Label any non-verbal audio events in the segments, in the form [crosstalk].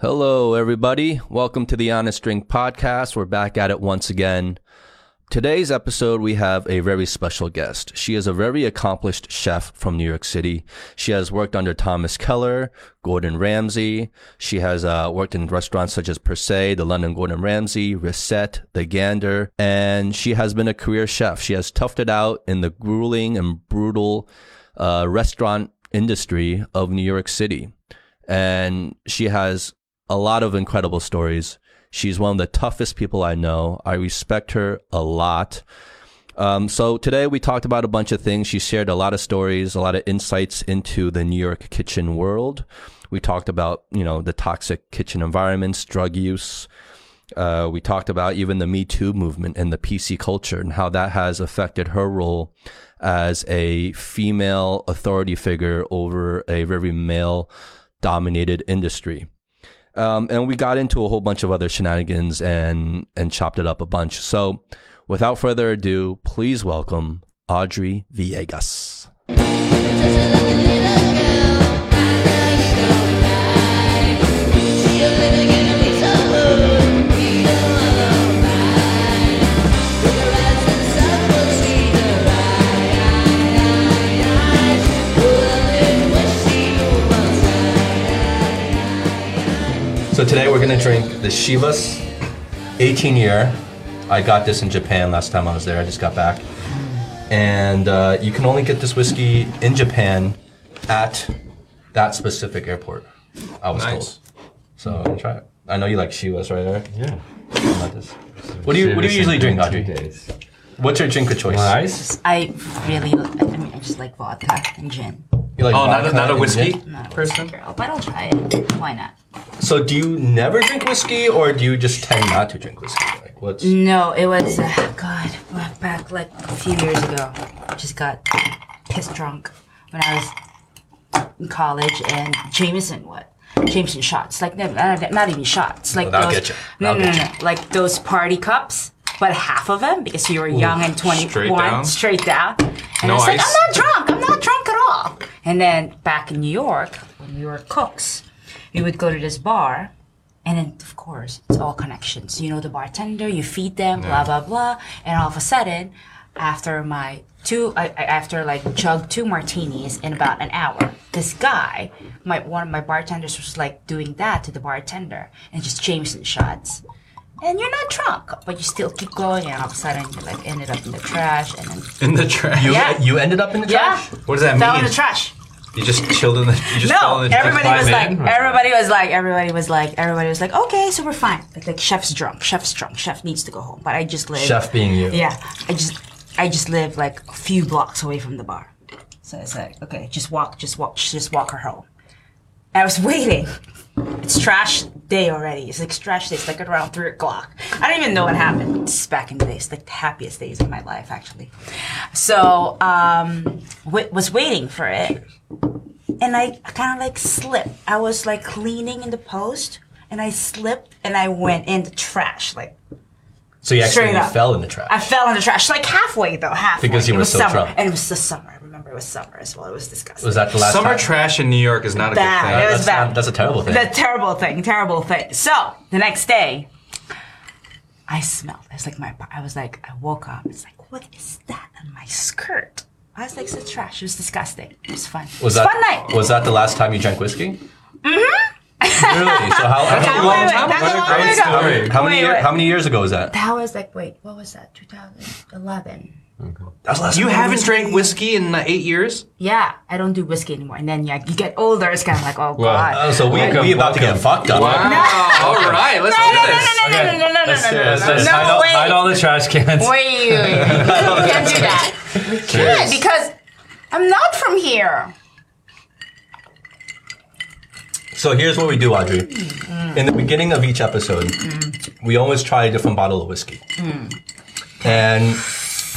Hello, everybody. Welcome to the Honest Drink Podcast. We're back at it once again. Today's episode, we have a very special guest. She is a very accomplished chef from New York City. She has worked under Thomas Keller, Gordon Ramsay. She has uh, worked in restaurants such as Per Se, the London Gordon Ramsay, Recette, The Gander, and she has been a career chef. She has toughed it out in the grueling and brutal uh, restaurant industry of New York City. And she has a lot of incredible stories. She's one of the toughest people I know. I respect her a lot. Um, so today we talked about a bunch of things. She shared a lot of stories, a lot of insights into the New York kitchen world. We talked about, you know, the toxic kitchen environments, drug use. Uh, we talked about even the Me Too movement and the PC culture and how that has affected her role as a female authority figure over a very male dominated industry. Um, and we got into a whole bunch of other shenanigans and and chopped it up a bunch. So, without further ado, please welcome Audrey Villegas. So today we're gonna drink the Chivas 18 year. I got this in Japan last time I was there. I just got back, and uh, you can only get this whiskey in Japan at that specific airport. I was Nice. told. So I'm gonna try it. I know you like Chivas, right? Eric? Yeah. About this? What do you What do you usually drink, Audrey? Days. What's your drink of choice? Nice. I really, I mean, I just like vodka and gin. You like Oh, not a, vodka not a and whiskey gin? Not a person. whiskey girl, but I'll try it. Why not? So do you never drink whiskey, or do you just tend not to drink whiskey? Like what's No, it was uh, God back- back like a few years ago. Just got pissed drunk when I was in college, and Jameson what? Jameson shots, like no, not, not even shots, like That'll those. get you. No, That'll no, no, get mm, no, like those party cups, but half of them because you were young and twenty straight one, down? straight down. And No I was like, ice? I'm not drunk. I'm not drunk at all. And then back in New York, when we were cooks, we would go to this bar. And then, of course, it's all connections. You know the bartender, you feed them, blah blah blah, and all of a sudden, after my two, I, I, after like chug two martinis in about an hour, this guy, my one of my bartenders was like doing that to the bartender and just Jameson shots. And you're not drunk, but you still keep going, and all of a sudden you like ended up in the trash, and then In the trash. you? Yeah. You ended up in the yeah, trash. What does that mean? fell in the trash. You just chilled in the. You just fell No, in the everybody was like, in? everybody was like, everybody was like, everybody was like, okay, so we're fine. Like, like chef's drunk, chef's drunk, chef needs to go home. But I just live. Chef being you. Yeah, I just, I just live like a few blocks away from the bar. So it's like, okay, just walk, just walk, just walk her home. And I was waiting. It's trash day already. It's like trash day. It's like around three o'clock. I don't even know what happened. It's back in the days, like the happiest days of my life, actually. So, um, w- was waiting for it and I kind of like slipped. I was like cleaning in the post, and I slipped, and I went in the trash. Like So you actually Straight up. fell in the trash. I fell in the trash, like halfway though, halfway. Because you it were was so summer, drunk. and it was the summer. I remember it was summer as well. It was disgusting. was that the last Summer time? trash in New York is not a Bad. good It thing. was That's, bad. not, that's a terrible thing. the terrible thing, terrible thing. So the next day, I smelled. I was like, my. I was like, I woke up. It's like, what is that on my skirt? I was like, it's trash. It was disgusting. It was fun. was it was that fun night. was that the last time you drank whiskey? Mm-hmm. Really? So how, how, That many, time ago. What a long great story. how, many Wait, year, wait. how many years ago was that? That was like, wait, what was that? 2011. That was last You time haven't drank whiskey in uh, eight years? Yeah, I don't do whiskey anymore. And then yeah, you get older, it's kind of like, oh god. Oh, so we Welcome, we about to get fucked up. No. All right, let's no, do no, this. no, no, no, no, no, no, no, Let's no, do no, no, no, hide, all, hide all the trash cans. Wait, wait, wait. we can't do that. [laughs] We can't because I'm not from here. So here's what we do, Audrey. Mm. In the beginning of each episode, we always try a different bottle of whiskey. Mm. And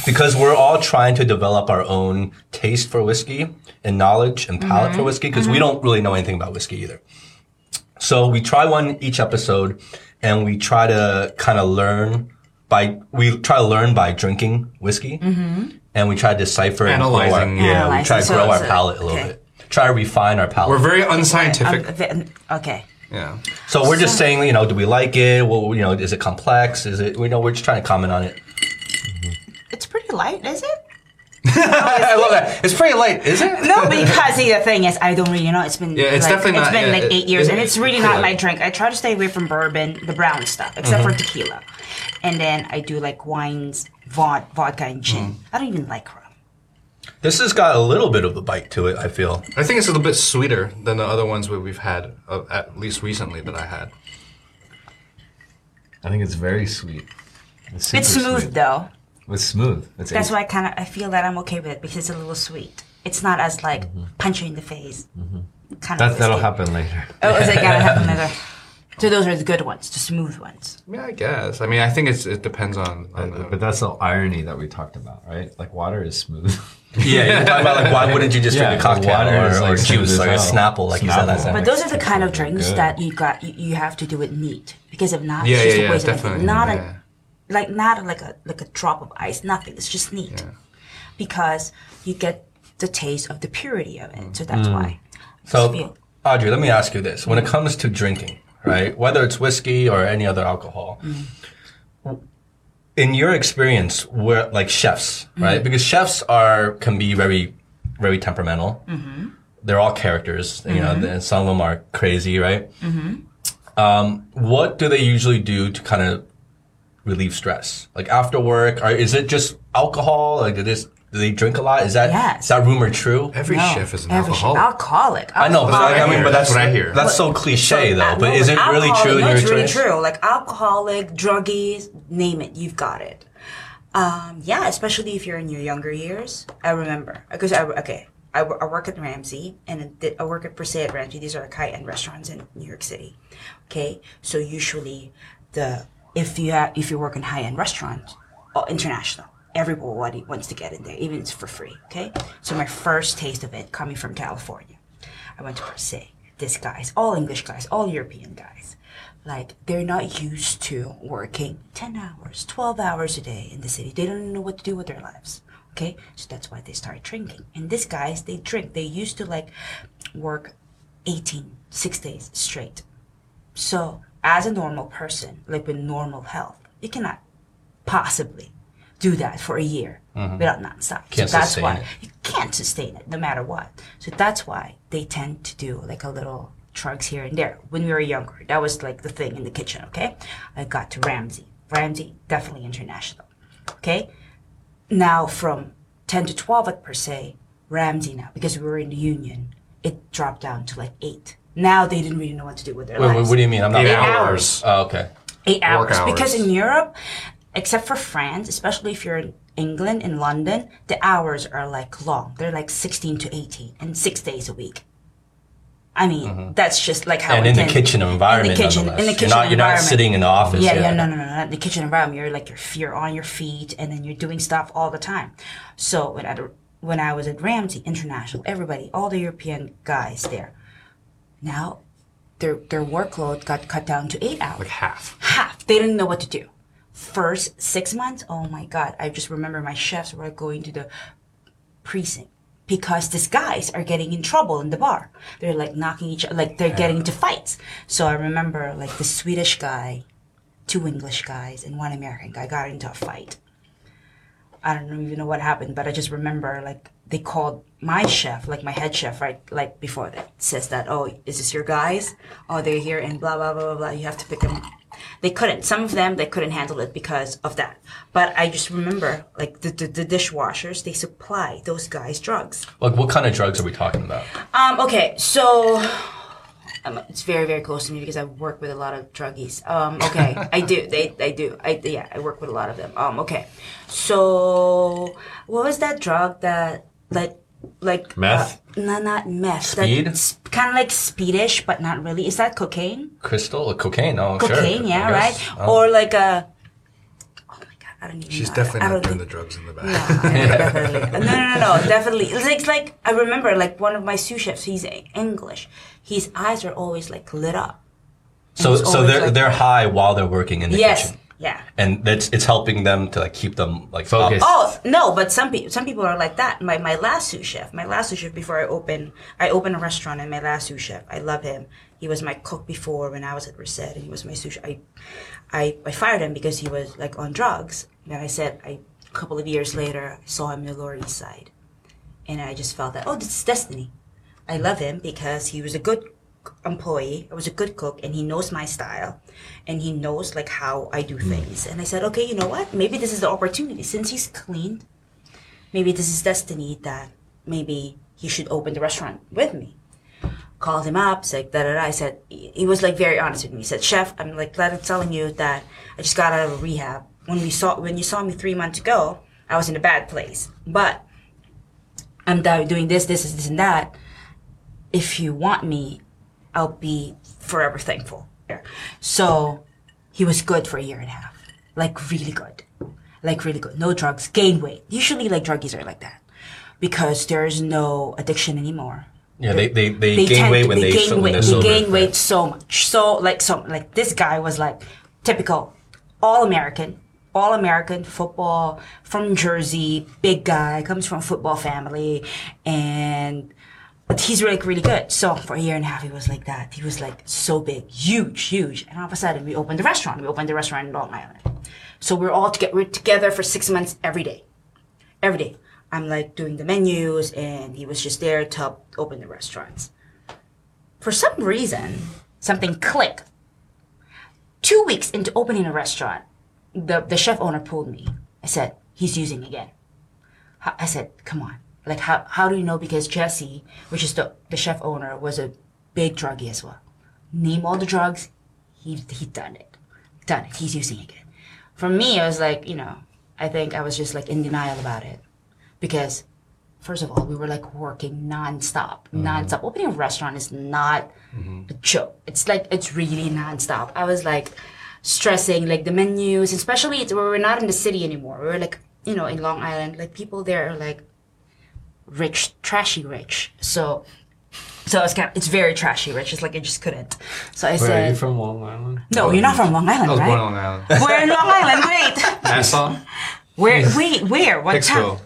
because we're all trying to develop our own taste for whiskey and knowledge and palate mm-hmm. for whiskey, because we mm-hmm. don't really know anything about whiskey either. So we try one each episode and we try to kind of learn by, we try to learn by drinking whiskey mm-hmm. and we try to decipher and grow our, Analyzing, yeah, we try to So grow our it's palate a little okay. bit. Try to refine our palate. We're very unscientific. Um, okay. Yeah. So we're just saying, you know, do we like it? Well, you know, is it complex? Is it? We know we're just trying to comment on it. It's pretty light, is it? [laughs] I love that. It's pretty light, is it? No, because see, the thing is, I don't really know. It's been Yeah, it's like, definitely it's not- been yeah, like it- eight years, it- and it's really not yeah. my drink. I try to stay away from bourbon, the brown stuff, except Mm-hmm. for tequila, and then I do like wines, vod- vodka, and gin. Mm. I don't even like rum. This has got a little bit of a bite to it. I feel. I think it's a little bit sweeter than the other ones where we've had, uh, at least recently that I had. I think it's very sweet. It's, super It's smooth sweet. though. It's smooth. It's That's why I kind of I feel that I'm okay with it because it's a little sweet. It's not as like punch you in the face. Kind That, of. that'll happen later. Oh, is it gotta happen later? [laughs] So those are the good ones, the smooth ones. Yeah, I guess. I mean, I think it's it depends on. on the, But that's the irony that we talked about, right? Like water is smooth. [laughs] Yeah, you're talking about like why wouldn't you just Yeah, drink a cocktail water or, is or like juice smooth like a as hell. Snapple, like you said last time? But those are the kind of drinks good. that you got you, you have to do it neat because if not, Yeah, it's just yeah, a yeah, of definitely. Not yeah. a like not like a like a drop of ice, nothing. It's just neat because you get the taste of the purity of it. So that's mm. why. So, feel- Audrey, let me ask you this: When it mm. comes to drinking, right, whether it's whiskey or any other alcohol, mm. In your experience, where like chefs, right? Mm-hmm. Because chefs are can be very, very temperamental. Mm-hmm. They're all characters. You know, mm-hmm. and some of them are crazy, right? Um, what do they usually do to kind of relieve stress? Like after work, or is it just alcohol? Like, do this? Do they drink a lot? Is that Yes. is that rumor true? every No, chef is an every chef- alcoholic. alcoholic. I know, but I, I I mean, but that's, That's what I hear. That's so cliche, though. Uh, But no, is it really alcoholic- true in no, your it's really true. Like alcoholic, druggies, name it, you've got it. Um, yeah, especially if you're in your younger years. I remember because I okay, I, I work at Ramsay and I work at Per se at Ramsay. These are like high end restaurants in New York City. Okay, so usually the if you have if you work in high end restaurants, oh, international. Everybody wants to get in there, even if it's for free. Okay, so my first taste of it coming from California. I went to se. These guys, all English guys, all European guys, like they're not used to working 10 hours, 12 hours a day in the city. They don't know what to do with their lives. Okay? So that's why they start drinking. And these guys, they drink. They used to like work 18, six days straight. So as a normal person, like with normal health, you cannot possibly do that for a year mm-hmm. without nonstop. Can't so that's why it. you can't sustain it no matter what. So that's why they tend to do like a little drugs here and there. When we were younger, that was like the thing in the kitchen. Okay, I got to Ramsay. Ramsay definitely international. Okay, now from ten to twelve at per se, Ramsay now because we were in the union, it dropped down to like eight. Now they didn't really know what to do with their Wait, wait, what do you mean? I'm not. Eight hours. Oh, okay. eight hours. hours. because in Europe, except for France, especially if you're in England, in London, the hours are like long. They're like 16 to 18 and six days a week. I mean, that's just like how Mm-hmm. And in the kitchen environment, In the kitchen, in the kitchen you're not, you're not sitting in the office. Yeah, yeah, no, no, no, no. In the kitchen environment, you're like you're, you're on your feet, and then you're doing stuff all the time. So when I when I was at Ramsay International, everybody, all the European guys there, now their their workload got cut down to eight hours like half. half. They didn't know what to do. First six months, oh my god! I just remember my chefs were going to the precinct because these guys are getting in trouble in the bar. They're like knocking each, other, like they're getting into fights. So I remember like the Swedish guy, two English guys, and one American guy got into a fight. I don't even know what happened, but I just remember like they called my chef, like my head chef, right, like before that says that, oh, is this your guys? Oh, they're here and blah blah blah blah blah. You have to pick them. They couldn't. Some of them they couldn't handle it because of that. But I just remember like the the, the dishwashers they supply those guys drugs. Like, what kind of drugs are we talking about? Um. Okay. So. Um, it's very, very close to me because I work with a lot of druggies. Um, okay, [laughs] I do. They, I do. I yeah, I work with a lot of them. Um, okay. So, what was that drug that like like Meth? Uh, no, not meth. Speed? kind of like speedish, but not really. Is that cocaine? Crystal or cocaine? Oh, sure. Cocaine, yeah, right. Oh. Or like a. Oh my god, I don't even. She's know. definitely I not don't doing the drugs in the back. yeah, [laughs] definitely. No, no, no, no, definitely. It's like, it's like I remember, like one of my sous chefs. He's English. His eyes are always like lit up. so, so they're like- they're high while they're working in the Yes, kitchen. Yeah. and that's it's helping them to like keep them like Focused. up. Oh no, but some people some people are like that. My my last sous chef, my last sous chef before I open I opened a restaurant and my last sous chef, I love him. He was my cook before when I was at Recette and he was my sous chef. I, I I fired him because he was like on drugs. And I said I a couple of years later I saw him in the Lower East Side. And I just felt that oh this is destiny. I love him because he was a good employee. I was a good cook, and he knows my style, and he knows like how I do things. And I said, okay, you know what? Maybe this is the opportunity. Since he's cleaned, maybe this is destiny that maybe he should open the restaurant with me. Called him up, said da da da. I said he was like very honest with me. He said, Chef, I'm like glad I'm telling you that I just got out of rehab. When we saw when you saw me three months ago, I was in a bad place, but I'm doing this, this, this, and that. If you want me, I'll be forever thankful. So he was good for a year and a half. Like really good. Like really good. No drugs, gain weight. Usually like druggies are like that. Because there's no addiction anymore. Yeah, they they, they, They gain tend weight to, when they they, gain when weight. they're They gain weight so much. So like so like this guy was like typical all American. All American football from Jersey, big guy, comes from a football family, and but he's like really good. So for a year and a half, he was like that. He was like so big, huge, huge. And all of a sudden, we opened the restaurant. We opened the restaurant in Long Island. So we're all together. We're together for six months every day, every day. I'm like doing the menus, and he was just there to open the restaurants. For some reason, something clicked. Two weeks into opening a restaurant, the the chef owner pulled me. I said, "He's using again." I said, "Come on, like how how do you know?" Because Jesse, which is the the chef owner, was a big druggie as well. Name all the drugs, he he done it, done it. He's using again. For me, I was like, you know, I think I was just like in denial about it, because first of all, we were like working nonstop, mm-hmm. nonstop. Opening a restaurant is not mm-hmm. a joke. It's like it's really nonstop. I was like stressing like the menus, especially it's, we're not in the city anymore. We're like you know in Long Island. Like people there are like rich, trashy rich. So. So it's kind of, it's very trashy rich. It's like I just couldn't. So I Where are said, you from Long Island? "No, you're not from Long Island, I was right? born on Long Island. We're in Long [laughs] Island. Wait, Nassau? where? Wait, where? What town? Hicksville.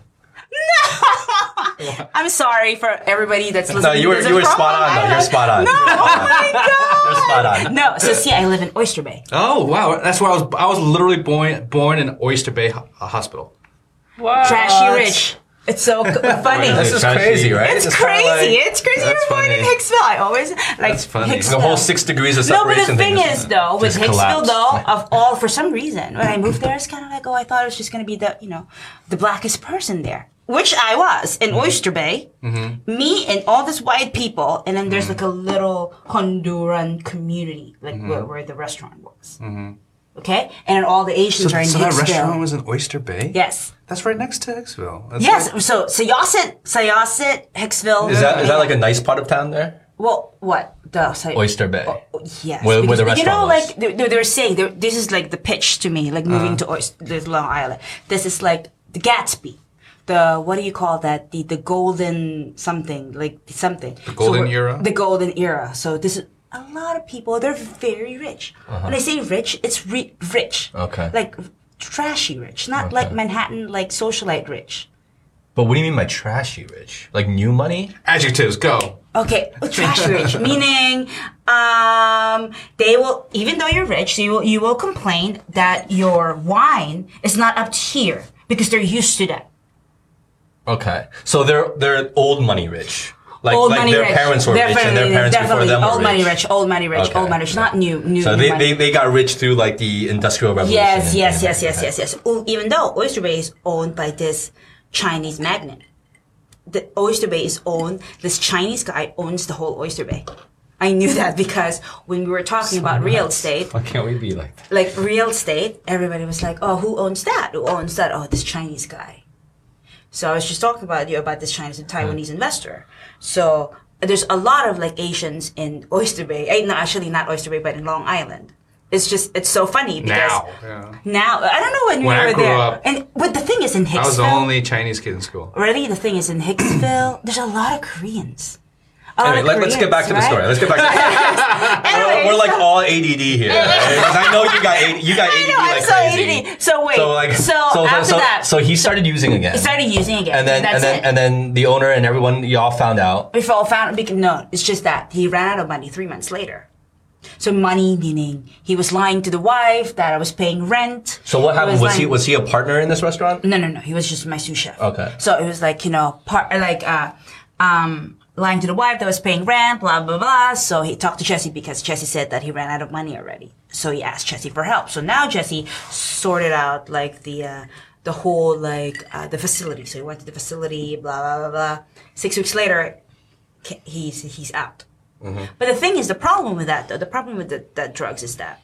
[laughs] I'm sorry for everybody that's listening. No, you were you were spot on though. You're spot on. No, oh my god. [laughs] You're spot on. No, so see, I live in Oyster Bay. Oh wow, that's where I was. I was literally born born in Oyster Bay Ho- Hospital. Trashy rich. It's so [laughs] funny. This is crazy, right? It's It's crazy. like it's crazy. That's You're born in funny. Hicksville. I always like That's funny. Hicksville. the whole six degrees of separation. No, but the thing thing. is, though, with Hicksville, collapsed. though, [laughs] of all, for some reason, when I moved there, it's kind of like, oh, I thought it was just going to be the, you know, the blackest person there. Which I was in mm-hmm. Oyster Bay. Mm-hmm. Me and all these white people, and then there's mm-hmm. like a little Honduran community, like where, where the restaurant was. Okay? And then all the Asians So, are in so that restaurant was in Oyster Bay. yes. That's right next to Hicksville. That's Yes. right- So, Syosset, Syosset, Hicksville. Is that is that like a nice part of town there? Well, what? The Sy- Oyster Bay. Oh, oh, yes. Where- where the because, You know, was. like they, they, they were saying, they, this is like the pitch to me, like moving uh-huh. to Oyster, this Long Island. This is like the Gatsby. The what do you call that? The the golden something like something. The golden era? The golden era. So this is a lot of people. They're very rich. Uh-huh. When I say rich, it's re- rich. Okay. Like trashy rich, not like Manhattan like socialite rich. But what do you mean by trashy rich? Like new money? Adjectives go. Okay, oh, trash rich, [laughs] meaning um, they will even though you're rich, you will you will complain that your wine is not up to here because they're used to that. Okay. So they're they're old money rich. Like Old like money their rich. parents were rich and their Definitely, parents before them were old rich. money rich, old money rich, Okay, old money rich, not new new. So new they, money. they, they got rich through like the industrial revolution. Yes, and- yes, and- yes, yes, yes, yes. Even though Oyster Bay is owned by this Chinese magnate, the Oyster Bay is owned. This Chinese guy owns the whole Oyster Bay. I knew that because when we were talking about real estate, Why can't we be like that? like real estate, everybody was like, "Oh, who owns that? Who owns that? Oh, this Chinese guy." So I was just talking about you about this Chinese and Taiwanese mm. investor. So there's a lot of like Asians in Oyster Bay. Eh, no, actually not Oyster Bay, but in Long Island. It's just it's so funny because Now, yeah. now I don't know when, When we I were grew there. up- and but the thing is in Hicksville. I was the only Chinese kid in school. Really, the thing is in Hicksville, there's a lot of Koreans. Anyway, let, us get back to the Koreans, story. Let's get back to the story. Anyway, [laughs] [laughs] we're, we're like all ADD here. right? [laughs] I know you got AD, you got ADD I know, I'm like so crazy. ADD. So wait, So like so, so, after so, that, so he started using again. he started using again. and then That's and then it. and then the owner and everyone y'all found out. we all found because no, it's just that he ran out of money three months later. So money meaning he was lying to the wife that I was paying rent. So what happened? Was he was he a partner in this restaurant? No, no, no. He was just my sous chef. Okay. So it was like you know, part like uh, um, lying to the wife that was paying rent, blah blah blah. So he talked to Jesse because Jesse said that he ran out of money already. So he asked Jesse for help. So now Jesse sorted out like the uh, the whole like uh, the facility. So he went to the facility, blah blah blah blah. Six weeks later, he's he's out. But the thing is, the problem with that though, the problem with the, the drugs is that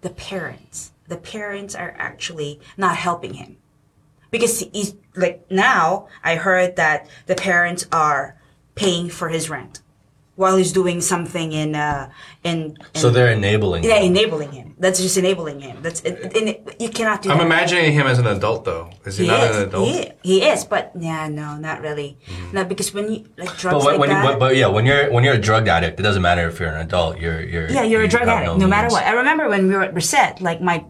the parents, the parents are actually not helping him because he's like now I heard that the parents are paying for his rent while he's doing something in uh in, in So they're enabling. yeah him. enabling him. That's just enabling him. That's it, it, you cannot do. I'm that. imagining him as an adult though. Is he, He not is. an adult? He, he is, but yeah, no, not really. No, because when you like drugs But when, like when you, that, but, but yeah, when you're when you're a drug addict, it doesn't matter if you're an adult. You're you're Yeah, you're a drug addict, no, matter what. I remember when we were at Recette, like my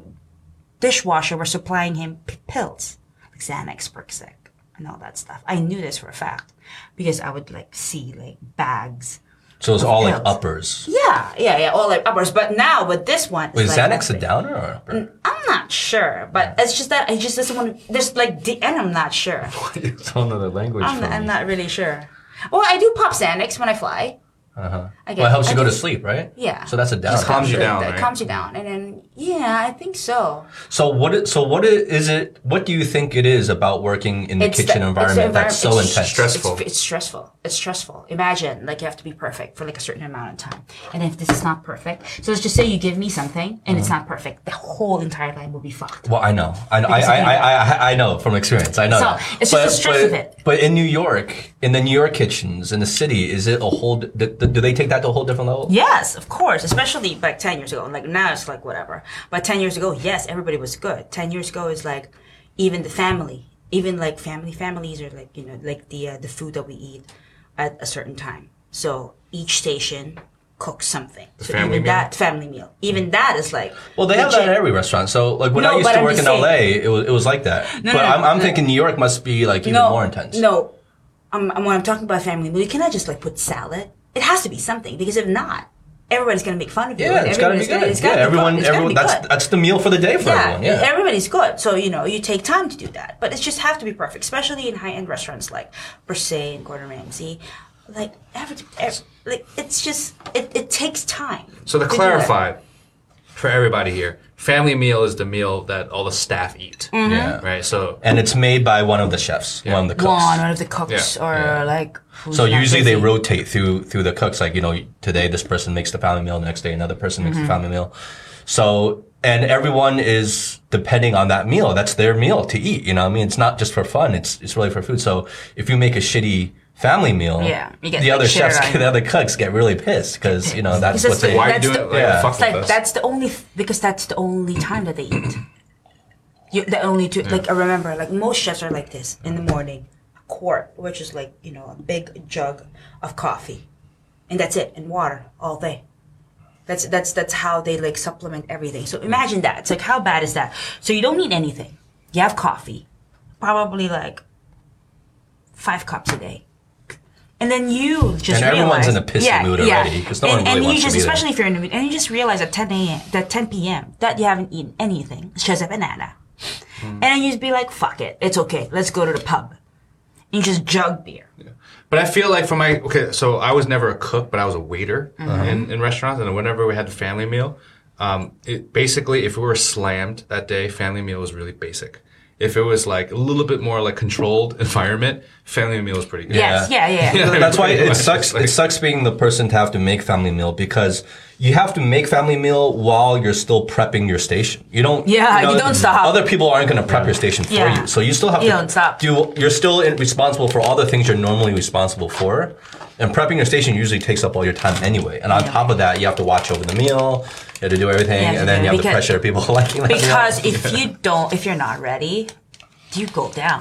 dishwasher was supplying him p- pills, like Xanax, Percocet, and all that stuff. I knew this for a fact because I would like see like bags. So it's all like uppers. Yeah, yeah, yeah, all like uppers. But now with this one, Wait, is like Xanax a downer or upper? I'm not sure, but it's just that I just doesn't want to. There's like, the, end. I'm not sure. [laughs] It's a whole nother language I'm, for I'm not really sure. Well, I do pop Xanax when I fly. Uh-huh. I get, Well, it helps I you go to sleep, right? Yeah. So that's a down. downer. calms you down, That right? calms you down, and then yeah, I think so. So what? Is, so what i- is it? What do you think it is about working in the It's kitchen the- it's the environment that's so it's intense? stressful. It's, it's stressful. It's stressful. Imagine like you have to be perfect for like a certain amount of time, and if this is not perfect, so let's just say you give me something and it's not perfect, the whole entire line will be fucked. Well, I know. I know. I, Because I, I, I, I know from experience. I know. So, that. it's just the stress but, of it. But in New York, in the New York kitchens, in the city, is it a whole? Do, do do they take that to a whole different level? Yes, of course, especially like ten years ago. Like now, it's like whatever. But ten years ago, yes, everybody was good. Ten years ago is like even the family, even like family families are like you know like the uh, the food that we eat at a certain time. So each station cooks something. so family even meal? that family meal, even that is like Well, they have that legit. at every restaurant. So, like when No, I used to I'm work in saying- LA, it was it was like that. No, but no, I'm, I'm thinking New York must be like even more intense. No, um, when I'm talking about family meal, you cannot just like put salad. It has to be something because if not, everybody's gonna make fun of you. Yeah, it's gotta be everybody's good. it's Yeah, gotta be everyone, good. Everyone. be That's good. that's the meal for the day for everyone. Yeah. everybody's good. So you know, you take time to do that, but it just have to be perfect, especially in high-end restaurants like Per Se and Gordon Ramsay. Like, every, every, like it's just it, it takes time. So to clarify for everybody here, family meal is the meal that all the staff eat. Mm-hmm. Yeah. Right. So And it's made by one of the chefs, one of the cooks. one, one of the cooks, Yeah, or yeah. like. who's So not usually they rotate through through the cooks. Like you know, today this person makes the family meal, the next day another person makes Mm-hmm. the family meal. So and everyone is depending on that meal. That's their meal to eat. You know, what I mean, it's not just for fun. It's it's really for food. So if you make a shitty family meal, Yeah, you get, the like, other chefs, [laughs] on the other cooks get really pissed because you know that's what they. it's why are you That's doing the- it? Yeah. fuck It's like us. that's the only because that's the only time that they eat. You, the only two like I remember like most chefs are like this in the morning, a quart, which is like you know a big jug of coffee, and that's it, and water all day. That's that's that's how they like supplement everything. So imagine that. It's like how bad is that? So you don't need anything. You have coffee, probably like five cups a day. And then you just And everyone's realize, in a pissy mood already, 'cause no and, one really and wants you to just, be there. especially if you're in the mood, and you just realize at 10 a.m., that 10 p.m. that you haven't eaten anything, it's just a banana, Hmm. and then you just be like, "Fuck it, it's okay, let's go to the pub," and you just jug beer. Yeah. But I feel like for my okay, so I was never a cook, but I was a waiter Mm-hmm. in, in restaurants, and whenever we had the family meal, um, it basically if we were slammed that day, family meal was really basic. If it was like a little bit more like controlled environment, family meal is pretty good. Yes, yeah, yeah. yeah. [laughs] That's why it [laughs] sucks. Like- It sucks being the person to have to make family meal because you have to make family meal while you're still prepping your station. You don't. Yeah, you don't stop. Other people aren't going to prep your station for Yeah. you, so you still have You to don't stop. do. You're still in- responsible for all the things you're normally responsible for, and prepping your station usually takes up all your time anyway. And on Yeah. top of that, you have to watch over the meal. You have to do everything, You have to and then you it have the because- pressure of people liking that meal. Because if you don't, if you're not ready, you go down.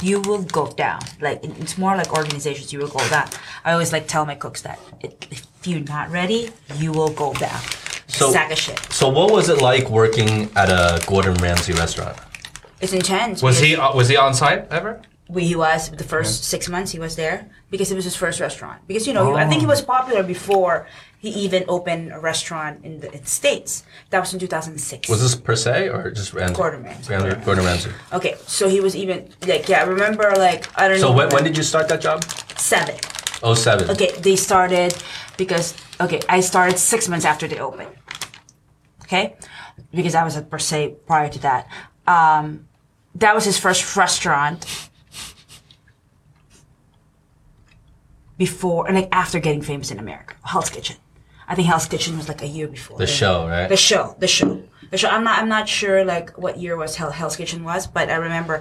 you will go down. Like it's more like organizations, you will go down. I always like tell my cooks that if you're not ready, you will go down. So- Sack of shit. So what was it like working at a Gordon Ramsay restaurant? It's intense. Was he uh, was he on site ever? We, he was the first six months he was there because it was his first restaurant. Because you know, I think he was popular before he even opened a restaurant in the, in the states. That was in 2006. Was this per se or just Ramsay? Gordon Ramsay. Gordon, Gordon Ramsay. okay, so he was even like yeah. I remember like I don't know. So when, when did you start that job? seven? Oh seven. Okay, they started because okay, I started six months after they opened. Okay, because I was at per se prior to that. Um, that was his first restaurant. Before and like after getting famous in America, Hell's Kitchen. I think Hell's Kitchen was like a year before. The show, right? The show, the show, the show. I'm not, I'm not sure like what year was Hell, Hell's Kitchen was, but I remember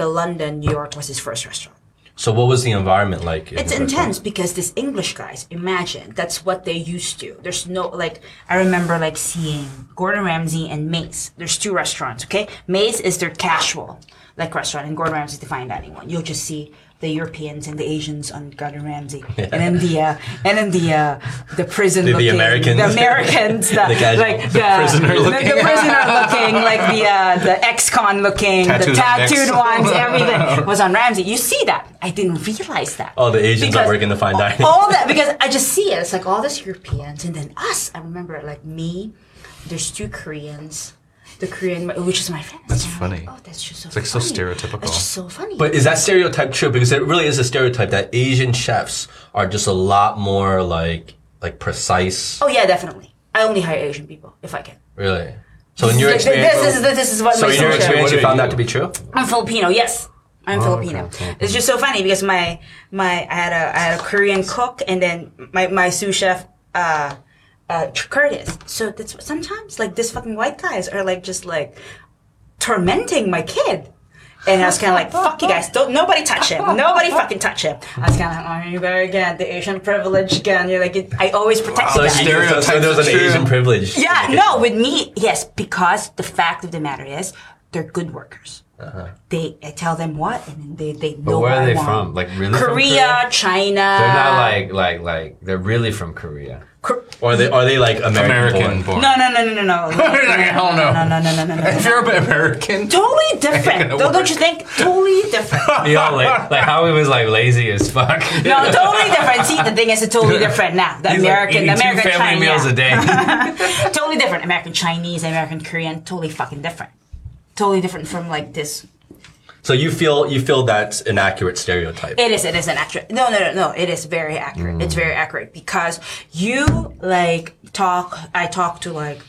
the London, New York was his first restaurant. So what was the environment like? in It's intense because these English guys, imagine that's what they're used to. There's no like I remember like seeing Gordon Ramsay and Maze. There's two restaurants, okay? Maze is their casual like restaurant, and Gordon Ramsay is the fine dining one. You'll just see the Europeans and the Asians on Gordon Ramsay, [laughs] and then the uh, and then the uh, the prison The- the looking, Americans. the Americans, [laughs] the, The casual. like The the, prisoner looking. the prisoner looking, like the uh, the ex-con looking, the tattooed ones, [laughs] everything was on Ramsay. You see that? I didn't realize that. Oh, the Asians are working the fine dining. All that because I just see it. It's like all these Europeans and then us. I remember like me. There's two Koreans. The Korean, which is my friend. That's funny. Like, oh, that's just so. It's like so stereotypical. It's just so funny. But is that stereotype true? Because it really is a stereotype that Asian chefs are just a lot more like like precise. oh yeah, definitely. I only hire Asian people if I can. Really? So in your experience, this is this is what so my in your experience, What you are found that to be true. I'm Filipino. Yes, I'm Filipino. okay, okay. It's just so funny because my my I had a I had a Korean cook and then my my sous chef uh uh Curtis. So that's sometimes like this fucking white guys are like just like tormenting my kid. And I was kind of like, "Fuck you guys! Don't nobody touch him! Nobody fucking touch him!" I was kind of like, "Oh, you there again, the Asian privilege again." You're like, it, I always protect So, you guys. stereo- so there was an Stereotypes are true. Asian privilege. Yeah, no, with me, yes, because the fact of the matter is, they're good workers. They, I tell them what, and then they, they know But where what are they want. from? Like really from Korea, China. They're not like like like they're really from Korea. Kor- Or are they are they like American, American born? born. no, no, no, no, no, no. no, Hell no. no, no, no, no, no, no. If you're American, Totally different. gonna Don't, don't work. you think? Totally different. You know, like like how he was like lazy as fuck. No, totally different. See, the thing is, it's totally different now. The He's American, eating the American two family China, meals a day. totally different. American Chinese, American Korean, totally fucking different. Totally different from like this So you feel you feel that's an accurate stereotype. It is. It is an accurate. No, no, no, no. It is very accurate. It's very mm. accurate because you like talk. I talk to like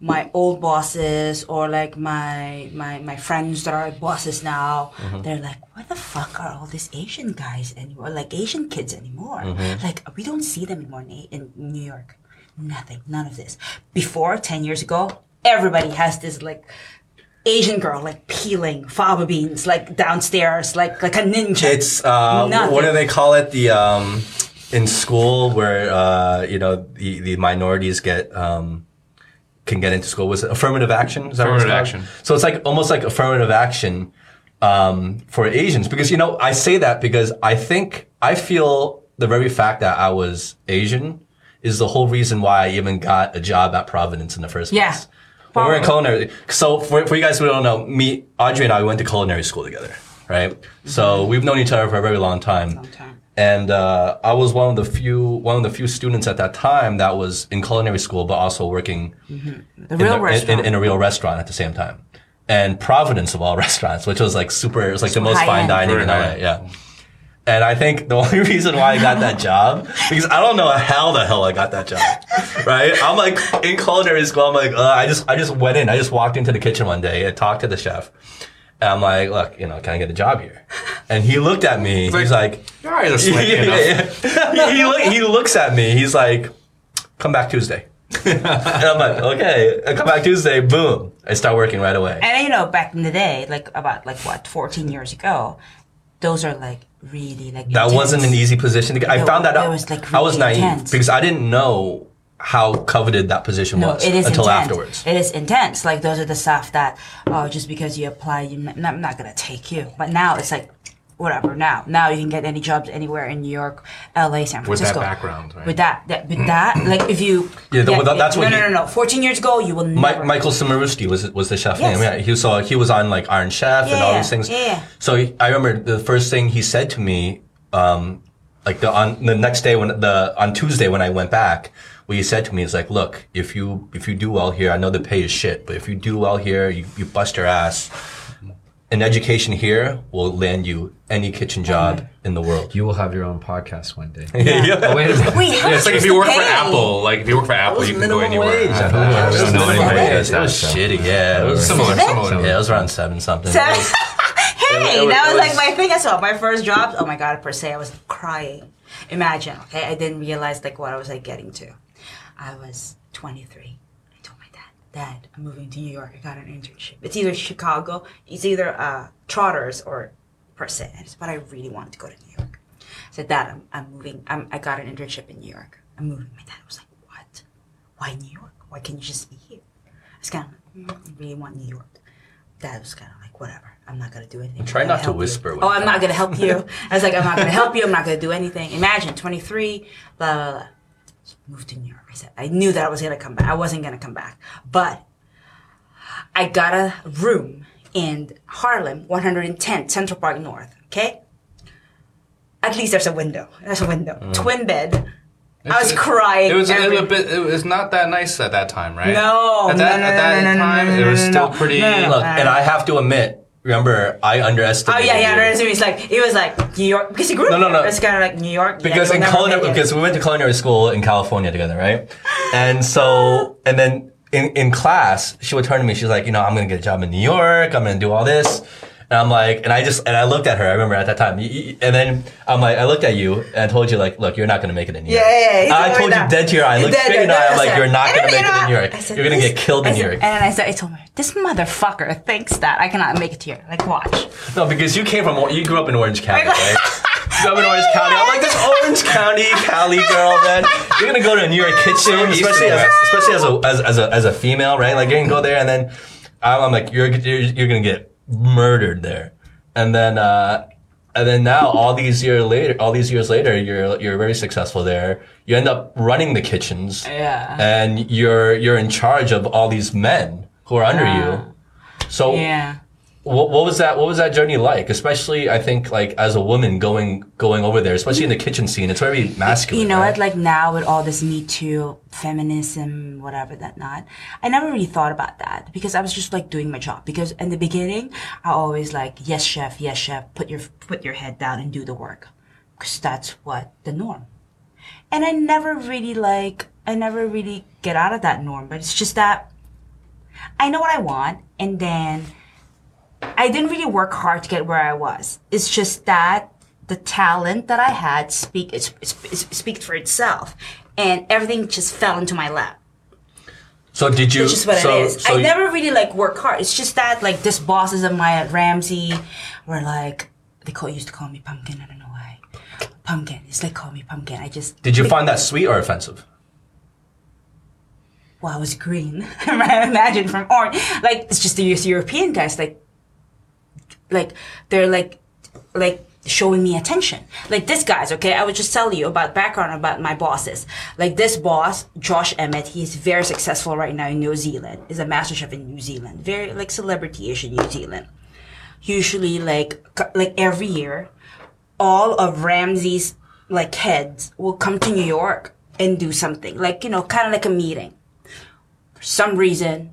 my old bosses or like my my my friends that are bosses now. Mm-hmm. They're like, "Where the fuck are all these Asian guys anymore? Like Asian kids anymore? Mm-hmm. Like we don't see them anymore in, in New York. Nothing. None of this. Before ten years ago, everybody has this like." Asian girl like peeling fava beans like downstairs like like a ninja. It's uh, Nothing. what do they call it? The um, in school where uh, you know the, the minorities get um, can get into school was it affirmative action? Is that what it's Affirmative called? action. So it's like almost like affirmative action um, for Asians because you know I say that because I think I feel the very fact that I was Asian is the whole reason why I even got a job at Providence in the first Yeah. Place. When we're in culinary, so for, for you guys who don't know, me, Audrey and I, we went to culinary school together, right? So we've known each other for a very long time. Mm-hmm. time. And uh, I was one of the few one of the few students at that time that was in culinary school, but also working the in, real the- in- restaurant. in, in a real restaurant at the same time. And Providence of all [laughs] restaurants, which was like super, it was like the most high fine end. dining Very in LA, high. yeah. And I think the [laughs] only reason why I got that job, because I don't know how the hell I got that job, right? I'm like in culinary school. I'm like, uh, I just, I just went in. I just walked into the kitchen one day and talked to the chef. And I'm like, look, you know, can I get a job here? And he looked at me. He's like, you're either yeah, enough. yeah, yeah. he, look, he looks at me. He's like, come back Tuesday. [laughs] and I'm like, okay. I come back Tuesday. Boom. I start working right away. And you know, back in the day, like about like what, 14 years ago, those are like really like That intense. wasn't an easy position to get. I found that out. was, like, I was naive intense. because I didn't know how coveted that position No, was it is until intense. afterwards. It is intense. Like those are the stuff that oh, just because you apply, you I'm not gonna take you. But now it's like whatever. Now, now you can get any jobs anywhere in New York, L.A., San Francisco. With that background, right? With that, that with that, like if you Yeah, the- well, that's no, what no, no, no, no. Fourteen years ago, you will never. Michael Cimarusti was was the chef Yes. name. Yeah, he saw he was on like Iron Chef and all Yeah, these things. yeah. So he, I remember the first thing he said to me, um, like the on the next day when the on Tuesday when I went back, what he said to me is like, look, if you if you do well here, I know the pay is shit, but if you do well here, you, you bust your ass. An education here will land you any kitchen job in the world. You will have your own podcast one day. [laughs] yeah. Oh, wait a minute. Wait, how Yeah, it's like if you the work for? Apple, like if you work for Apple, you can go anywhere. I I don't don't know. know. I don't know anybody wage. does It that. was so. shitty. Yeah, it was Similar, similar. Yeah, it was around seven something. [laughs] hey, It was- that was it like my thing as well. My first job. Oh my god, per se, I was crying. Imagine, okay, I didn't realize like what I was like getting to. I was 23. I told my dad, I'm moving to New York. I got an internship. It's either Chicago, it's either uh, Trotter's or per se. But I really wanted to go to New York. I said, Dad, I'm, I'm moving. I'm, I got an internship in New York. I'm moving. My dad was like, What? Why New York? Why can't you just be here? I was kind of like, mm, I really want New York. Dad was kind of like, whatever. I'm not gonna do anything. Try not to help you." whisper Oh, I'm not gonna help you. [laughs] I was like, I'm not gonna help you. I'm not gonna do anything. Imagine 23, blah blah blah. Moved to New York. I said I knew that I was gonna come back. I wasn't gonna come back, but I got a room in Harlem, 110 Central Park North. Okay. At least there's a window. There's a window. Mm. Twin bed. I was It- crying. It was a little bit. It was not that nice at that time, right? No, At that, no, no, at that no, no, no, time, no, no, it was still pretty. Look, and I have to admit, remember, I underestimated. Oh yeah, yeah. underestimated. No, no, it's like it was like New York because he grew No, up. no, no. here. It's kind of like New York. because you'll in culinary, because we went to culinary school in California together, right? [laughs] And so, and then in, in class, she would turn to me. She's like, you know, I'm gonna get a job in New York. I'm gonna do all this. And I'm like, and I just, and I looked at her. I remember at that time. And then I'm like, I looked at you and I told you, like, look, you're not gonna make it in New York. Yeah, yeah, yeah. I told you that. dead to your eye. I looked Dead- straight in dead- eye. I'm like, you're not gonna make it in New York. Said, You're gonna get killed in New York. And I said, I told her, this motherfucker thinks that I cannot make it here. Like, watch. No, because you came from, you grew up in Orange County, right? you grew up in Orange County. I'm like, this [laughs] Orange County Cali girl, man. You're gonna go to a New York kitchen, especially as, especially as a, as, as a, as a female, right? Like, you're gonna go there and then I'm, I'm like, you're, you're, you're gonna get murdered there. And then, uh, and then now, all these years later, all these years later, you're you're very successful there. You end up running the kitchens, Yeah. and you're you're in charge of all these men who are under you. So, Yeah. What, what was that? What was that journey like? Especially, I think, like as a woman going going over there, especially in the kitchen scene, it's very masculine. You know right? what? Like now with all this Me Too, feminism, whatever that not, I never really thought about that because I was just like doing my job. Because in the beginning, I always like, yes, chef, yes, chef, put your put your head down and do the work, because that's what the norm. And I never really like, I never really get out of that norm. But it's just that I know what I want, and then I didn't really work hard to get where I was. It's just that the talent that I had speak it's, it's, it's speaks for itself, and everything just fell into my lap. so did you? Which is what so, it is. So I you- never really like work hard. It's just that like this bosses of mine at Ramsay were like they call used to call me pumpkin. I don't know why. Pumpkin. It's like call me pumpkin. I just Did you find that sweet or offensive? well, I was green. [laughs] I imagine from orange. Like it's just the US European guys. Like, like they're like, like showing me attention. Like this guy's okay. I would just tell you about background about my bosses. Like this boss, Josh Emmett. He's very successful right now in New Zealand. Is a master chef in New Zealand. Very like celebrity-ish in New Zealand. Usually, like like every year, all of Ramsay's like heads will come to New York and do something. Like you know, kind of like a meeting For some reason,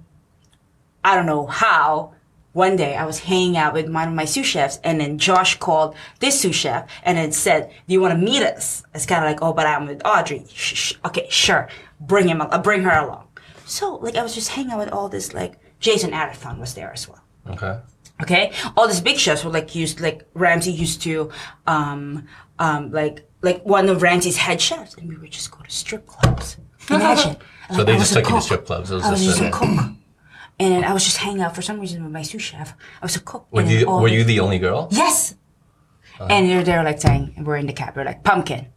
I don't know how, one day I was hanging out with one of my sous chefs and then Josh called this sous chef and then said, do you want to meet us? It's kind of like, oh, but I'm with Audrey. Shh, shh. Okay, sure. Bring him, uh, bring her along. So like I was just hanging out with all this like, Jason Atherton was there as well. Okay. Okay, all these big chefs were like used, like Ramsay used to, um, um, like like one of Ramsay's head chefs, and we would just go to strip clubs. [laughs] Imagine. So Like, they I just took you to strip clubs. It was I was just a cook, and I was just hanging out for some reason with my sous chef. I was a cook. Were you were you the only girl? Yes. Uh-huh. And they're there like saying, we're in the cab. We're like pumpkin.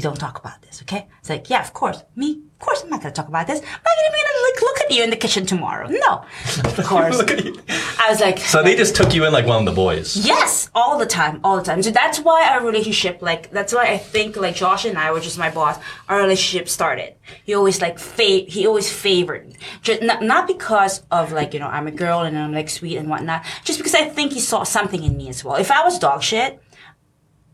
We don't talk about this, okay? It's like, yeah, of course. Me, of course, I'm not gonna talk about this. I'm not gonna gonna like look at you in the kitchen tomorrow. No, of [laughs] course. Look at you. I was like, So they just took you in like one of the boys. Yes, all the time, all the time. So that's why our relationship, like, that's why I think, like, Josh and I, which is my boss, our relationship started. He always, like, fa- he always favored me. Just, not, not because of, like, you know, I'm a girl and I'm, like, sweet and whatnot. Just because I think he saw something in me as well. If I was dog shit,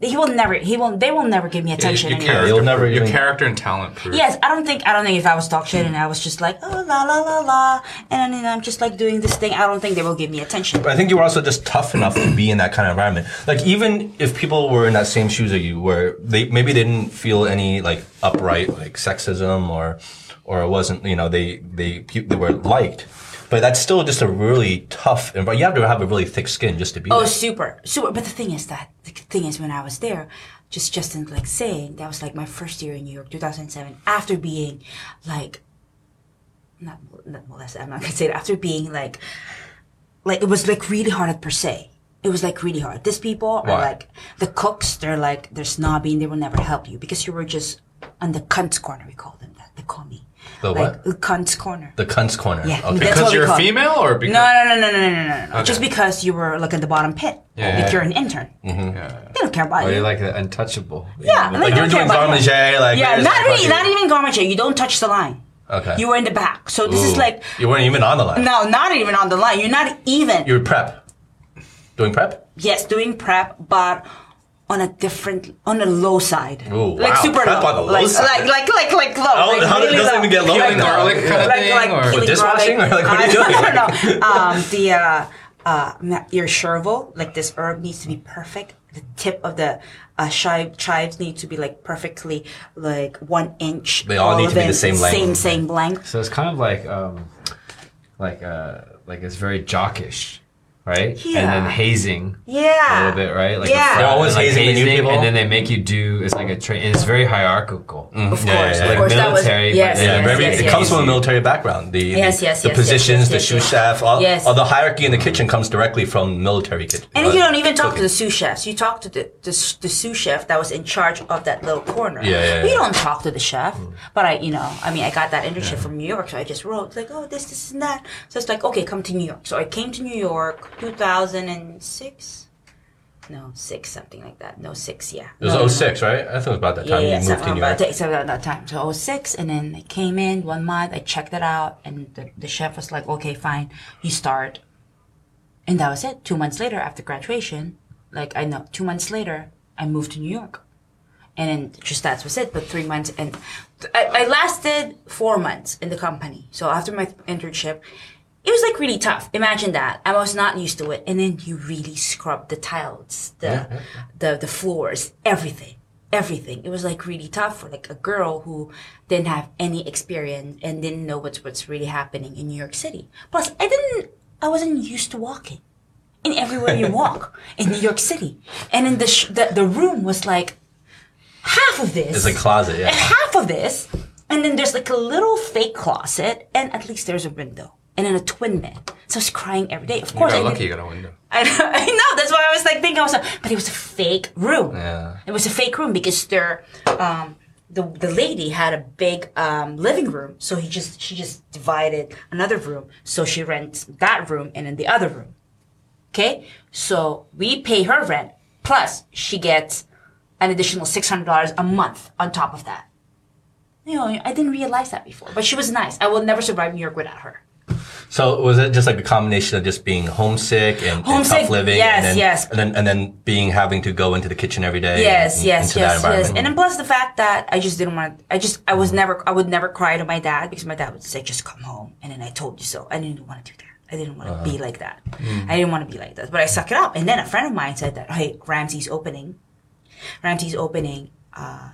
he will never, he will, they will never give me attention your, anymore. character, you'll never your character and talent proof. Yes, I don't think I don't think if I was dog shit and I was just like oh la la la la and then I'm just like doing this thing, I don't think they will give me attention. But I think you were also just tough enough to be in that kind of environment. Like even if people were in that same shoes as you, where they maybe they didn't feel any like upright like sexism or or it wasn't you know they they they were liked, but that's still just a really tough environment. You have to have a really thick skin just to be. Oh, there. super, super. But the thing is that the thing is when I was there, just Justin like saying that was like my first year in New York, 2007. After being like, not not molested. I'm not gonna say that. After being like, like it was like really hard at per se. It was like really hard. These people are like the cooks. They're like they're snobby and they will never help you because you were just on the cunts corner. We call them that. They call me. The like, what? cunt's corner. The cunt's corner. Yeah. Okay. That's because you're female it. or because? No, no, no, no, no, no, no. no. Okay. Just because you were like in the bottom pit. Yeah. Like yeah. you're an intern. Mm-hmm. Yeah. They don't care about oh, or you. You're like untouchable. Yeah. Like you're doing garmage, like. Yeah, not really, not even garmage. You don't touch the line. Okay. You were in the back. So this Ooh. is like. You weren't even on the line. No, not even on the line. You're not even. You're prep. Doing prep? Yes, doing prep, but on a different, on a low side. Ooh, like wow, super prep low. on the low like, side. like, like, like, like low. How- like how really does it low. even get low Peeling like that? garlic kind of like, thing, like or peeling dishwashing? garlic. Or like, what are you doing? I don't know. [laughs] Um, the uh, uh, your chervil, like this herb, needs to be perfect. The tip of the uh, chive, chives need to be like perfectly like one inch. They all need to be the same length. Same, same length. So it's kind of like um, like uh, like it's very jockish, right? And then hazing a Yeah. little bit, right? Like Yeah. They're always and, like, hazing the new people? and then they make you do. It's like a train. And it's very hierarchical. Of course, Yeah, yeah, of yeah. course, that was Military, but yes, Yeah, yes, very, yes, it yes, comes yes. from a military background. The, Yes, the, yes, the yes, yes, positions, yes, the sous yes. chef, all, Yes. all the hierarchy in the kitchen comes directly from military kitchen. And uh, you don't even talk to the sous chefs. You talk to the, the the sous chef that was in charge of that little corner. Yeah, yeah, We yeah. don't talk to the chef. But I, you know, I mean, I got that internship from New York, so I just wrote like, oh, this, this, and that. So it's like, okay, come to New York. So I came to New York, 2006. No, six, something like that. No, six, yeah. It was No, no, no. 06, right? I think it was about that time yeah, you moved to New York. that, about that time. So 06, and then I came in one month, I checked it out, and the, the chef was like, okay, fine, you start. And that was it. Two months later, after graduation, like I know, two months later, I moved to New York. And then just that was it. But three months, and I, I lasted four months in the company. So after my internship, it was like really tough. Imagine that. I was not used to it. And then you really scrub the tiles, the, the, the floors, everything, everything. It was like really tough for like a girl who didn't have any experience and didn't know what's, what's really happening in New York City. Plus, I didn't, I wasn't used to walking in everywhere you [laughs] walk in New York City. And in the, sh- the, the room was like half of this It's a closet, yeah. and half of this, and then there's like a little fake closet, and at least there's a window, and then a twin bed. So I was crying every day. Of You course, got I, lucky you got a window. I, know, [laughs] I know. That's why I was like thinking, I was like, but it was a fake room. Yeah. It was a fake room because there, um, the the lady had a big um, living room, so he just she just divided another room, so she rents that room and then the other room. Okay, so we pay her rent plus she gets an additional six hundred dollars a month on top of that. You know, I didn't realize that before, but she was nice. I will never survive New York without her. So was it just like a combination of just being homesick and, and tough living, yes, and then, yes. and then and then being having to go into the kitchen every day? Yes, and, yes, yes, yes. And then plus the fact that I just didn't want. To I just I was never. I would never cry to my dad because my dad would say, "Just come home," and then I told you so. I didn't want to do that. I didn't want to Uh-huh. be like that. I didn't want to be like that. But I suck it up. And then a friend of mine said that, "Hey, Ramsay's opening. Ramsay's opening uh,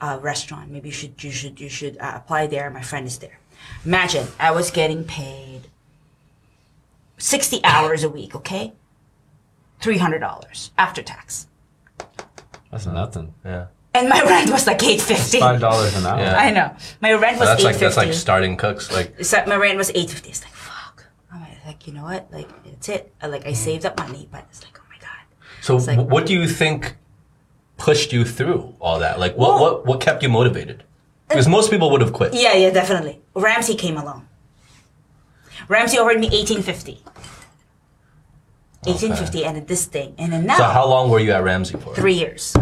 a restaurant. Maybe you should you should you should uh, apply there. My friend is there. Imagine I was getting paid sixty hours a week. Okay, three hundred dollars after tax." That's nothing. yeah. And my [laughs] rent was like eight fifty. Five dollars an hour. Yeah. I know. My rent was That's eight like fifty. that's like starting cooks. Like so my rent was eight fifty. It's like fuck. I'm like, you know what? Like it's it. I, like I mm. saved up money, but it's like, oh my god. so, like- what do you think pushed you through all that? Like, what Well- what what kept you motivated? Because uh, most people would have quit. Yeah, yeah, definitely. Ramsay came along. Ramsay offered me 1850. 1850 and then this thing. And then now, So how long were you at Ramsay for? three years.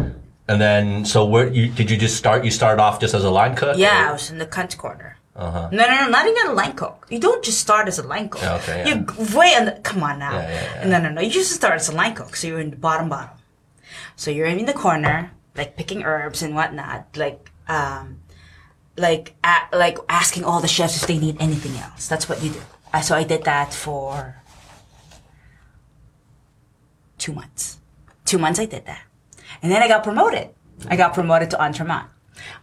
And then, so where you did you just start? You started off just as a line cook? Yeah, I was in the cunt corner. Uh-huh. No, no, no, not even a line cook. You don't just start as a line cook. Okay, yeah. You're way on the, come on now. Yeah, yeah, yeah. No, no, no. You just start as a line cook. So you're in the bottom, bottom. So you're in the corner, like picking herbs and whatnot, like, um, like, a, like asking all the chefs if they need anything else. That's what you do. I, so I did that for two months. Two months I did that. And then I got promoted. I got promoted to entremet.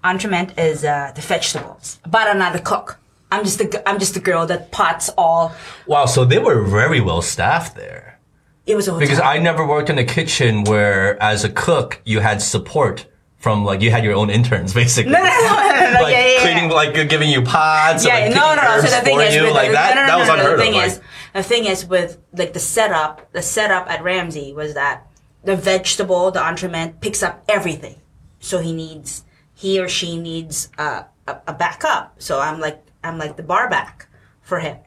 Entremet is uh, the vegetables, but I'm not a cook. I'm just the g- I'm just the girl that pots all. Wow, so they were very well staffed there. It was a hotel. Because I never worked in a kitchen where, as a cook, you had support from like you had your own interns [laughs] basically. no, no, no, no, no, like yeah, yeah, yeah. cleaning, like giving you pots. yeah, and, like, no, no, no. So the thing is, you, with, like the, that, no, no, that was no, no, unheard the thing of. is, like- the thing is with like the setup, the setup at Ramsay was that the vegetable, the entremet picks up everything. So he needs, he or she needs uh, a, a backup. So I'm like, I'm like the bar back for him.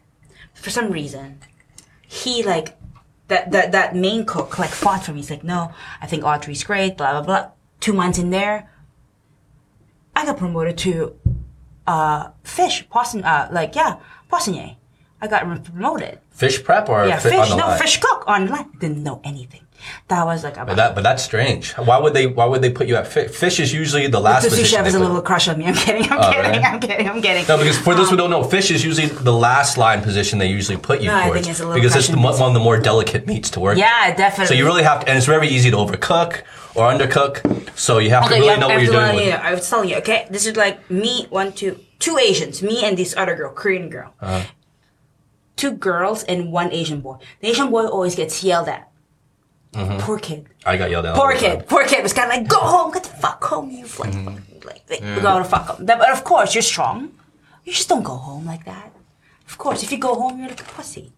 For some reason, he like that that that main cook like fought for me. He's like, no, I think Audrey's great. Blah blah blah. Two months in there, I got promoted to uh fish poisson uh like yeah poissonnier. I got promoted. fish prep or Yeah, fi- fish. No, line? fish cook on the line. Didn't know anything. That was like But that, but that's strange. Why would they? Why would they put you at fish? Fish is usually the last the sous chef has a little crush on me. I'm kidding. I'm Oh, kidding. really? I'm kidding. I'm kidding. No, because for those who don't know, fish is usually the last line position they usually put you No, I think it's a little because it's the, one of the more delicate meats to work. yeah, definitely. So you really have to, and it's very easy to overcook or undercook. So you have to really yeah, know what you're doing. you. I was telling you, okay? This is like me, one, two, two Asians, me and this other girl, Korean girl. Uh-huh. Two girls and one Asian boy. The Asian boy always gets yelled at. Mm-hmm. Poor kid. I got yelled at. Poor the time. kid. Poor kid was kind of like, go home, get the fuck home, you like, Mm-hmm. like, like go to fuck home. But of course, you're strong. You just don't go home like that. Of course, if you go home, you're like a pussy.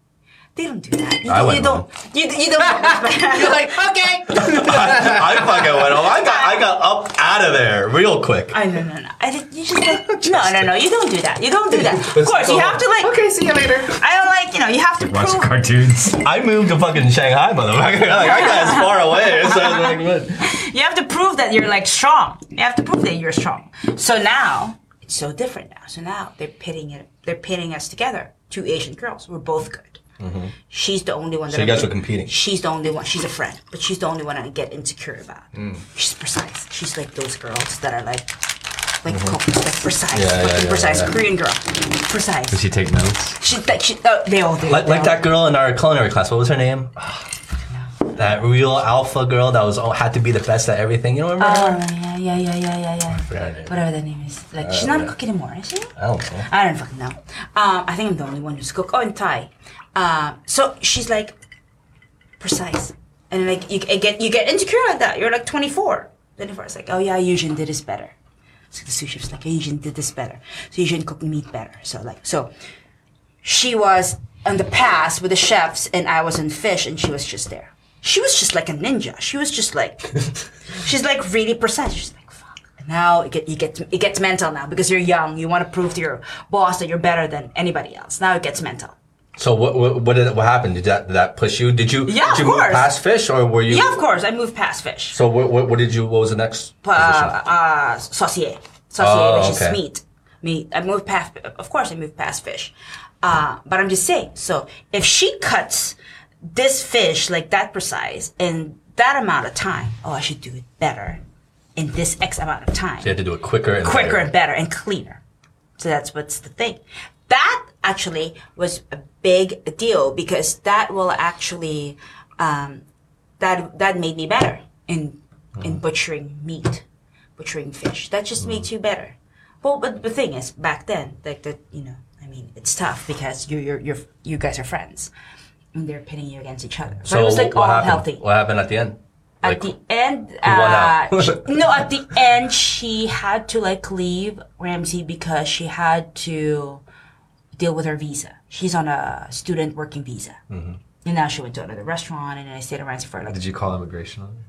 They don't do that. You, I don't- went you don't. You, you don't. you're like, okay. [laughs] I fucking went home. I got I got up out of there real quick. I no no no. I did, you just like [laughs] no no no. You don't do that. You don't do that. [laughs] Of course, you have to like. Okay, see you later. I don't like you know. You have to Watch prove. cartoons. I moved to fucking Shanghai, motherfucker. Like, I got as far away. So I was like, what? You have to prove that you're like strong. You have to prove that you're strong. So now it's so different now. So now they're pitting it. They're pitting us together. Two Asian girls. We're both good. She's the only one that. So you guys were competing. She's the only one. She's a friend, but she's the only one I get insecure about. She's precise. She's like those girls that are like, like cooks, like precise, Mm-hmm. Yeah, yeah, yeah, precise yeah. Korean girl, precise. Does she take notes? She, like, she, uh, they all do. Like, like all that girl in our culinary class. What was her name? That real alpha girl that was oh, had to be the best at everything. You don't remember Oh, yeah, yeah, yeah, yeah, yeah, yeah. forgot her name. Whatever that name is. Like, she's not a cook anymore, is she? I don't know. I don't fucking know. Um, I think I'm the only one who's cook. Oh, and Thai. Um, so she's like precise, and like you I get you get insecure like that. You're like 24. 24. It's like, oh yeah, Eugene did this better. So the sous chef's like, oh, Eugene did this better. So Eugene cooked meat better. So like, so she was in the past with the chefs, and I was in fish, and she was just there. She was just like a ninja. She was just like, [laughs] she's like really precise. She's like, fuck. Now it get you get it gets mental now because you're young. You want to prove to your boss that you're better than anybody else. Now it gets mental. So what what what, did, what happened? Did that did that push you? Did you Yeah, did you of move past fish or were you? Yeah, of course. I moved past fish. So what, what what did you? What was the next? Uh, uh, saucier, saucier, Oh, which okay. is meat. Meat. I moved past. Of course, I moved past fish. Uh, but I'm just saying. So if she cuts this fish like that precise in that amount of time, oh, I should do it better in this X amount of time. you had to do it quicker and quicker better. and better and cleaner. So that's what's the thing. That actually was a big deal because that will actually um, that that made me better in in butchering meat, butchering fish. That just makes you better. Well, but the thing is, back then, like that, you know, I mean, it's tough because you you're, you're you guys are friends, and they're pitting you against each other. But So it was like all happened? healthy. What happened at the end? At the end, uh, she- [laughs] no, at the end, she had to like leave Ramsay because she had to deal with her visa. She's on a student working visa. Mm-hmm. And now she went to another restaurant and I stayed Ramsay for like, Did you call immigration on her?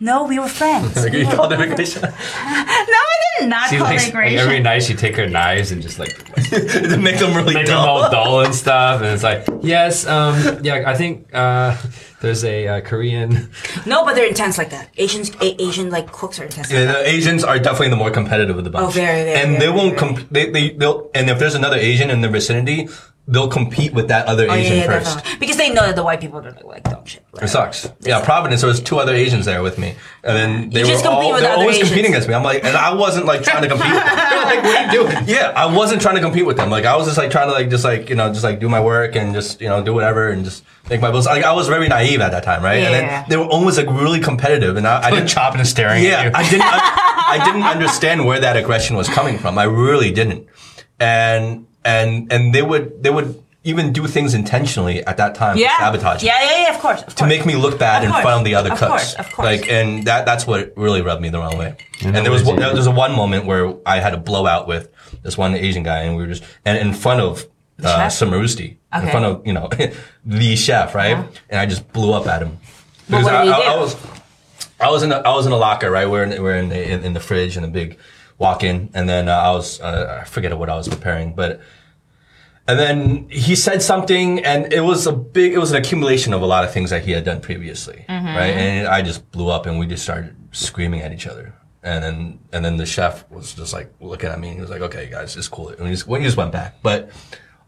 No, we were friends. We [laughs] you were- called her a great chef no, did not She call likes, her like, great every night she take her knives and just like [laughs] to make them really make them dull. all dull and stuff. And it's like, yes, um, yeah, I think uh, there's a uh, Korean. No, but they're intense like that. Asians, a- Asian like cooks are intense. Yeah, like that. the Asians are definitely the more competitive of the bunch. Oh, very, very, And very, they won't very. comp- they, they they'll and if there's another Asian in the vicinity, they'll compete with that other Oh, yeah, Asian yeah, first. definitely. Because they know that the white people are like dumb shit. It sucks. Yeah, Providence. There was two other Asians there with me, and then they You were just compete all with they were other always Asians. competing against me. I'm like, and I wasn't like trying to compete. [laughs] with them. like, what are you doing? Yeah, I wasn't trying to compete with them. Like, I was just like trying to like just like you know just like do my work and just you know do whatever and just make my bills. Like, I was very naive at that time, right? Yeah. And then they were almost like really competitive, and I, I didn't. chopping and staring Yeah, at you. I didn't. I, I didn't understand where that aggression was coming from. I really didn't. And and and they would they would even do things intentionally at that time Yeah. to sabotage Yeah, yeah, yeah. Of course. Of to make me look bad Of in course. front of the other Of cooks. course, of course. Like, and that that's what really rubbed me the wrong way. And, then there was one, there was a one moment where I had a blowout with this one Asian guy, and we were just and in front of uh, chef? Cimarusti, in Okay. Uh-huh. front of you know [laughs] the chef, right? And I just blew up at him But what I, did he I- I was I was in a, I was in a locker, right? We're in, we're in the in, in the fridge in a big walk in, and then uh, I was uh, I forget what I was preparing, but. And then he said something, and it was a big, it was an accumulation of a lot of things that he had done previously, Mm-hmm. right? And I just blew up, and we just started screaming at each other. And then, and then the chef was just like looking at me, and he was like, "Okay, guys, it's cool." And we just, we just went back. But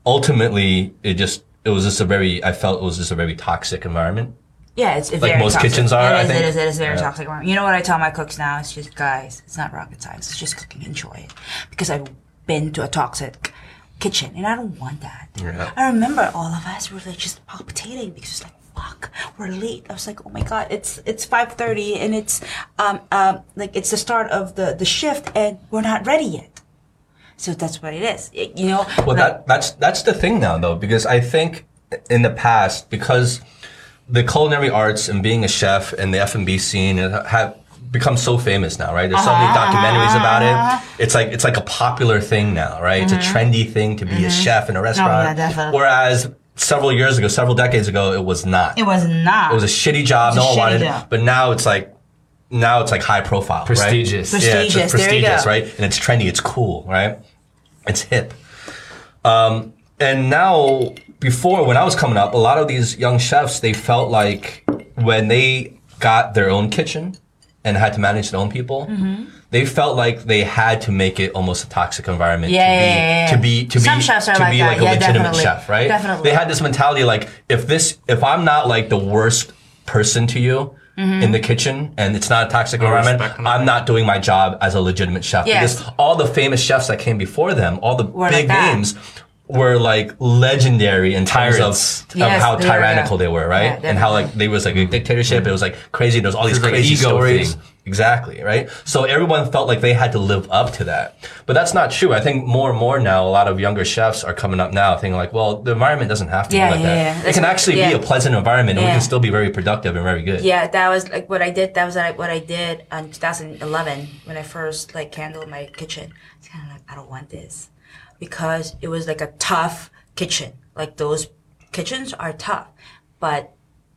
ultimately, it just, it was just a very, I felt it was just a very toxic environment. Yeah, it's, it's very most toxic. kitchens are, It I is, think. It is. It is very Yeah. toxic. You know what I tell my cooks now? It's just guys. It's not rocket science. It's just cooking. Enjoy it. Because I've been to a toxic kitchen, and I don't want that. Yeah. I remember all of us were like just palpitating because it's like. Fuck, we're late. I was like, oh my god, it's it's five thirty and it's um um like it's the start of the the shift and we're not ready yet. So that's what it is. It- you know. Well, that that's that's the thing now, though, because I think in the past, because the culinary arts and being a chef and the F and B scene have become so famous now, right? There's so many Uh-huh, documentaries about it. It's like it's like a popular thing now, right? It's a trendy thing to be a chef in a restaurant. Mm-hmm. yeah. Whereas several years ago, several decades ago, it was not. it was not. It was a shitty job. It was No one shitty wanted it. But now it's like, now it's like high profile, right? Prestigious. Yeah, it's Prestigious, there you prestigious, go. right? And it's trendy. It's cool, right? It's hip. Um, and now, before when I was coming up, a lot of these young chefs they felt like when they got their own kitchen and had to manage their own people. Mm-hmm. They felt like they had to make it almost a toxic environment Yeah, to, be, yeah, yeah, yeah. to be to Some be chefs are to like be that. like a Yeah, legitimate definitely. chef, right? Definitely. They had this mentality like if this if I'm not like the worst person to you Mm-hmm. in the kitchen and it's not a toxic environment. I'm not doing my job as a legitimate chef Yes. because all the famous chefs that came before them, all the Were big like names were like legendary in terms Tyrants. of, of Yes, how they were, tyrannical yeah. they were, right? Yeah, and how like they was like a dictatorship. It was like crazy. There was all these It was like crazy ego stories. thing. Exactly, right? So everyone felt like they had to live up to that. But that's not true. I think more and more now, a lot of younger chefs are coming up now thinking like, well, the environment doesn't have to Yeah, be like yeah, that. yeah. It That's can actually yeah. be a pleasant environment and we can still be very productive and very good. Yeah, that was like what I did. That was like what I did in 2011 when I first like handled my kitchen. It's kind of like I don't want this because it was like a tough kitchen. Like those kitchens are tough, but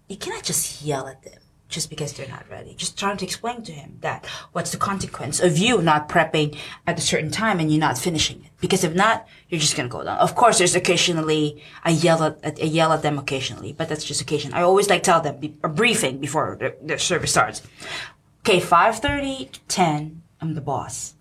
you cannot just yell at them just because they're not ready. Just trying to explain to him that what's the consequence of you not prepping at a certain time and you're not finishing it. Because if not, you're just gonna go down. Of course, there's occasionally I yell at I yell at them occasionally, but that's just occasion. I always like to tell them a briefing before the, service starts. Okay, five thirty to ten, I'm the boss.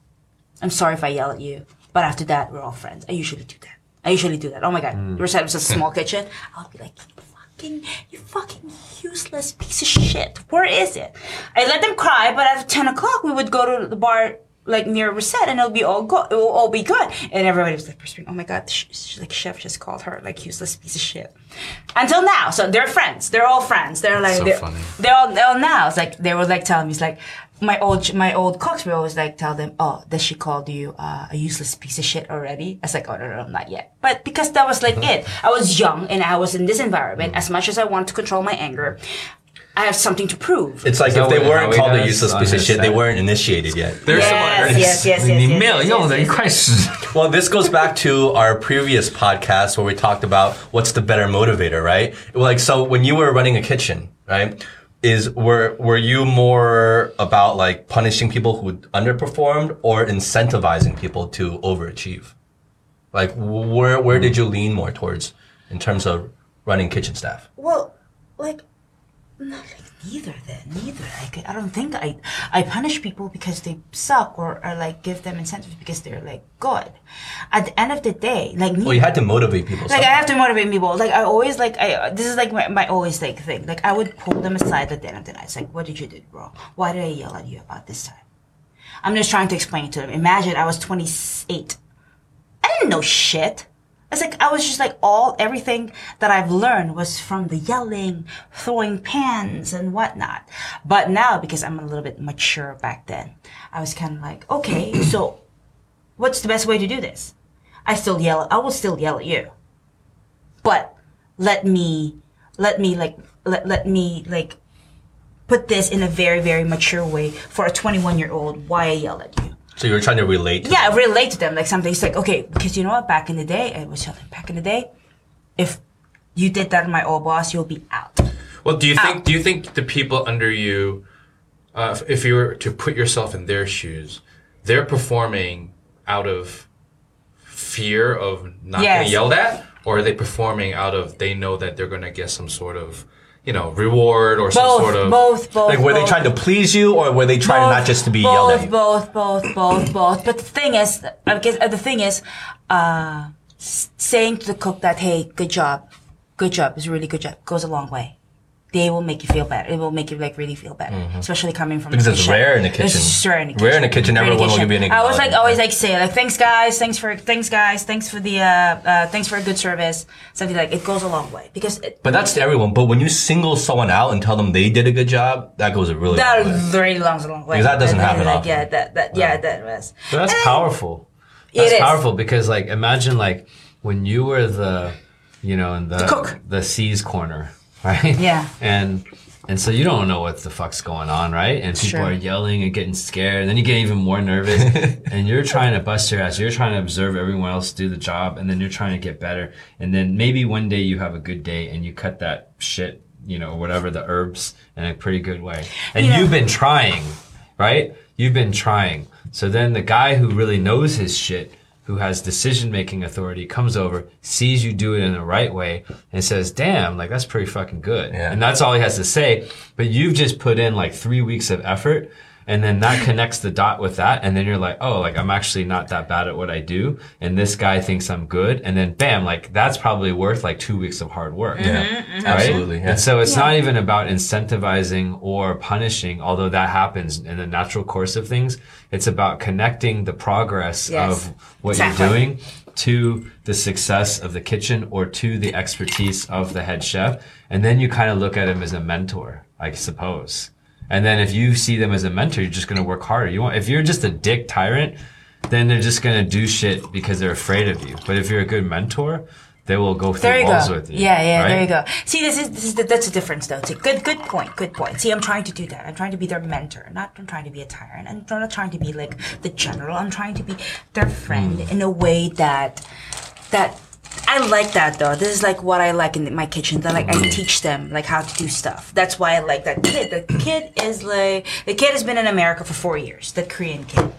I'm sorry if I yell at you, but after that, we're all friends. I usually do that. I usually do that. Oh my god, Mm. your was a small kitchen. I'll be like, you fucking, you fucking useless piece of shit. Where is it? I let them cry, but at ten o'clock, we would go to the bar like near Recette, and it'll be all go, it will all be good. And everybody was like, whispering, "Oh my god, sh- sh- like chef just called her like useless piece of shit." Until now, so they're friends. They're all friends. They're like, So they're, funny. they're all, they're all now. It's like they were like telling me, it's like my old my old cooks will always like tell them, "Oh, that she called you uh, a useless piece of shit already." I was like, "Oh no, no, no not yet." But because that was like it, I was young and I was in this environment. As much as I wanted to control my anger, I have something to prove. It's like so if they weren't called a useless piece of shit, they weren't initiated yet. There's yes, some yes, yes, yes, yes, yes, yes, [laughs] Well, this goes back to our previous podcast where we talked about what's the better motivator, right? Like, so when you were running a kitchen, right? Is were were you more about like punishing people who underperformed or incentivizing people to overachieve? Like where where did you lean more towards in terms of running kitchen staff? Well, like, neither. Then neither. Like, I don't think I I punish people because they suck or, or like give them incentives because they're like good. At the end of the day, like me. Well, you had to motivate people. like I have to motivate people. Like I always like I this is like my, my always like thing. Like I would pull them aside at the end of the night. It's like, what did you do, bro? Why did I yell at you about this time? I'm just trying to explain it to them. Imagine I was 28. I didn't know shit. It's like I was just like all everything that I've learned was from the yelling, throwing pans and whatnot. But now because I'm a little bit mature back then, I was kind of like, okay, [clears throat] so what's the best way to do this? I still yell. I will still yell at you, but let me, let me like, let, let me like put this in a very very mature way for a 21 year old. Why I yell at you? So you're trying to relate. To yeah, I relate to them like something. It's like okay, because you know what? Back in the day, I was telling back in the day, if you did that to my old boss, you'll be out. Well, do you think do you think the people under you, uh, if- if you were to put yourself in their shoes, they're performing out of fear of not Yes. getting yelled at, or are they performing out of they know that they're going to get some sort of, you know, reward or some Both, sort of both, both. Like were they trying to please you or were they trying both, not just to be both, yelled at you? Both, both, both, both. But the thing is, I guess uh, the thing is, uh, saying to the cook that, hey, good job, good job, is a really good job, goes a long way. They will make you feel better. It will make you like really feel better, especially coming from Mm-hmm. Because it's rare in the kitchen. It's rare in the kitchen. Rare in the kitchen, Rare in the everyone will give you an I was like always like say like thanks guys, thanks for thanks guys, thanks for the uh, uh thanks for a good service, something like it goes a long way because it, But that's to everyone. But when you single someone out and tell them they did a good job, that goes a really that long way. really a long way. Because that doesn't happen like, often. Yeah, that that yeah that was. But that's And powerful. It That's is. powerful because like imagine like when you were the you know in the The cook. the C's corner, right? Yeah. [laughs] And and so you don't know what the fuck's going on, right? And people Sure. are yelling and getting scared, and then you get even more nervous, [laughs] and you're trying to bust your ass. You're trying to observe everyone else do the job, and then you're trying to get better. And then maybe one day you have a good day and you cut that shit, you know, whatever the herbs in a pretty good way. And Yeah. you've been trying, right? You've been trying. So then the guy who really knows his shit, who has decision making authority, comes over, sees you do it in the right way, and says, damn, like that's pretty fucking good. Yeah. And that's all he has to say. But you've just put in like three weeks of effort. And then that connects the dot with that. And then you're like, oh, like I'm actually not that bad at what I do. And this guy thinks I'm good. And then bam, like that's probably worth like two weeks of hard work. Yeah, Right? absolutely. Yeah. And so it's Yeah. not even about incentivizing or punishing, although that happens in the natural course of things. It's about connecting the progress Yes. of what Exactly. you're doing to the success of the kitchen or to the expertise of the head chef. And then you kind of look at him as a mentor, I suppose. And then if you see them as a mentor, you're just going to work harder. You want, if you're just a dick tyrant, then they're just going to do shit because they're afraid of you. But if you're a good mentor, they will go through There you walls go. with you. Yeah, yeah, right? there you go. See, this is this is the, that's a difference though. Too. Good, good point. Good point. See, I'm trying to do that. I'm trying to be their mentor. Not I'm trying to be a tyrant. I'm not trying to be like the general. I'm trying to be their friend Hmm. in a way that that I like that though. This is like what I like in my kitchen. That like. I teach them like how to do stuff. That's why I like that kid. The kid is like the kid has been in America for four years. The Korean kid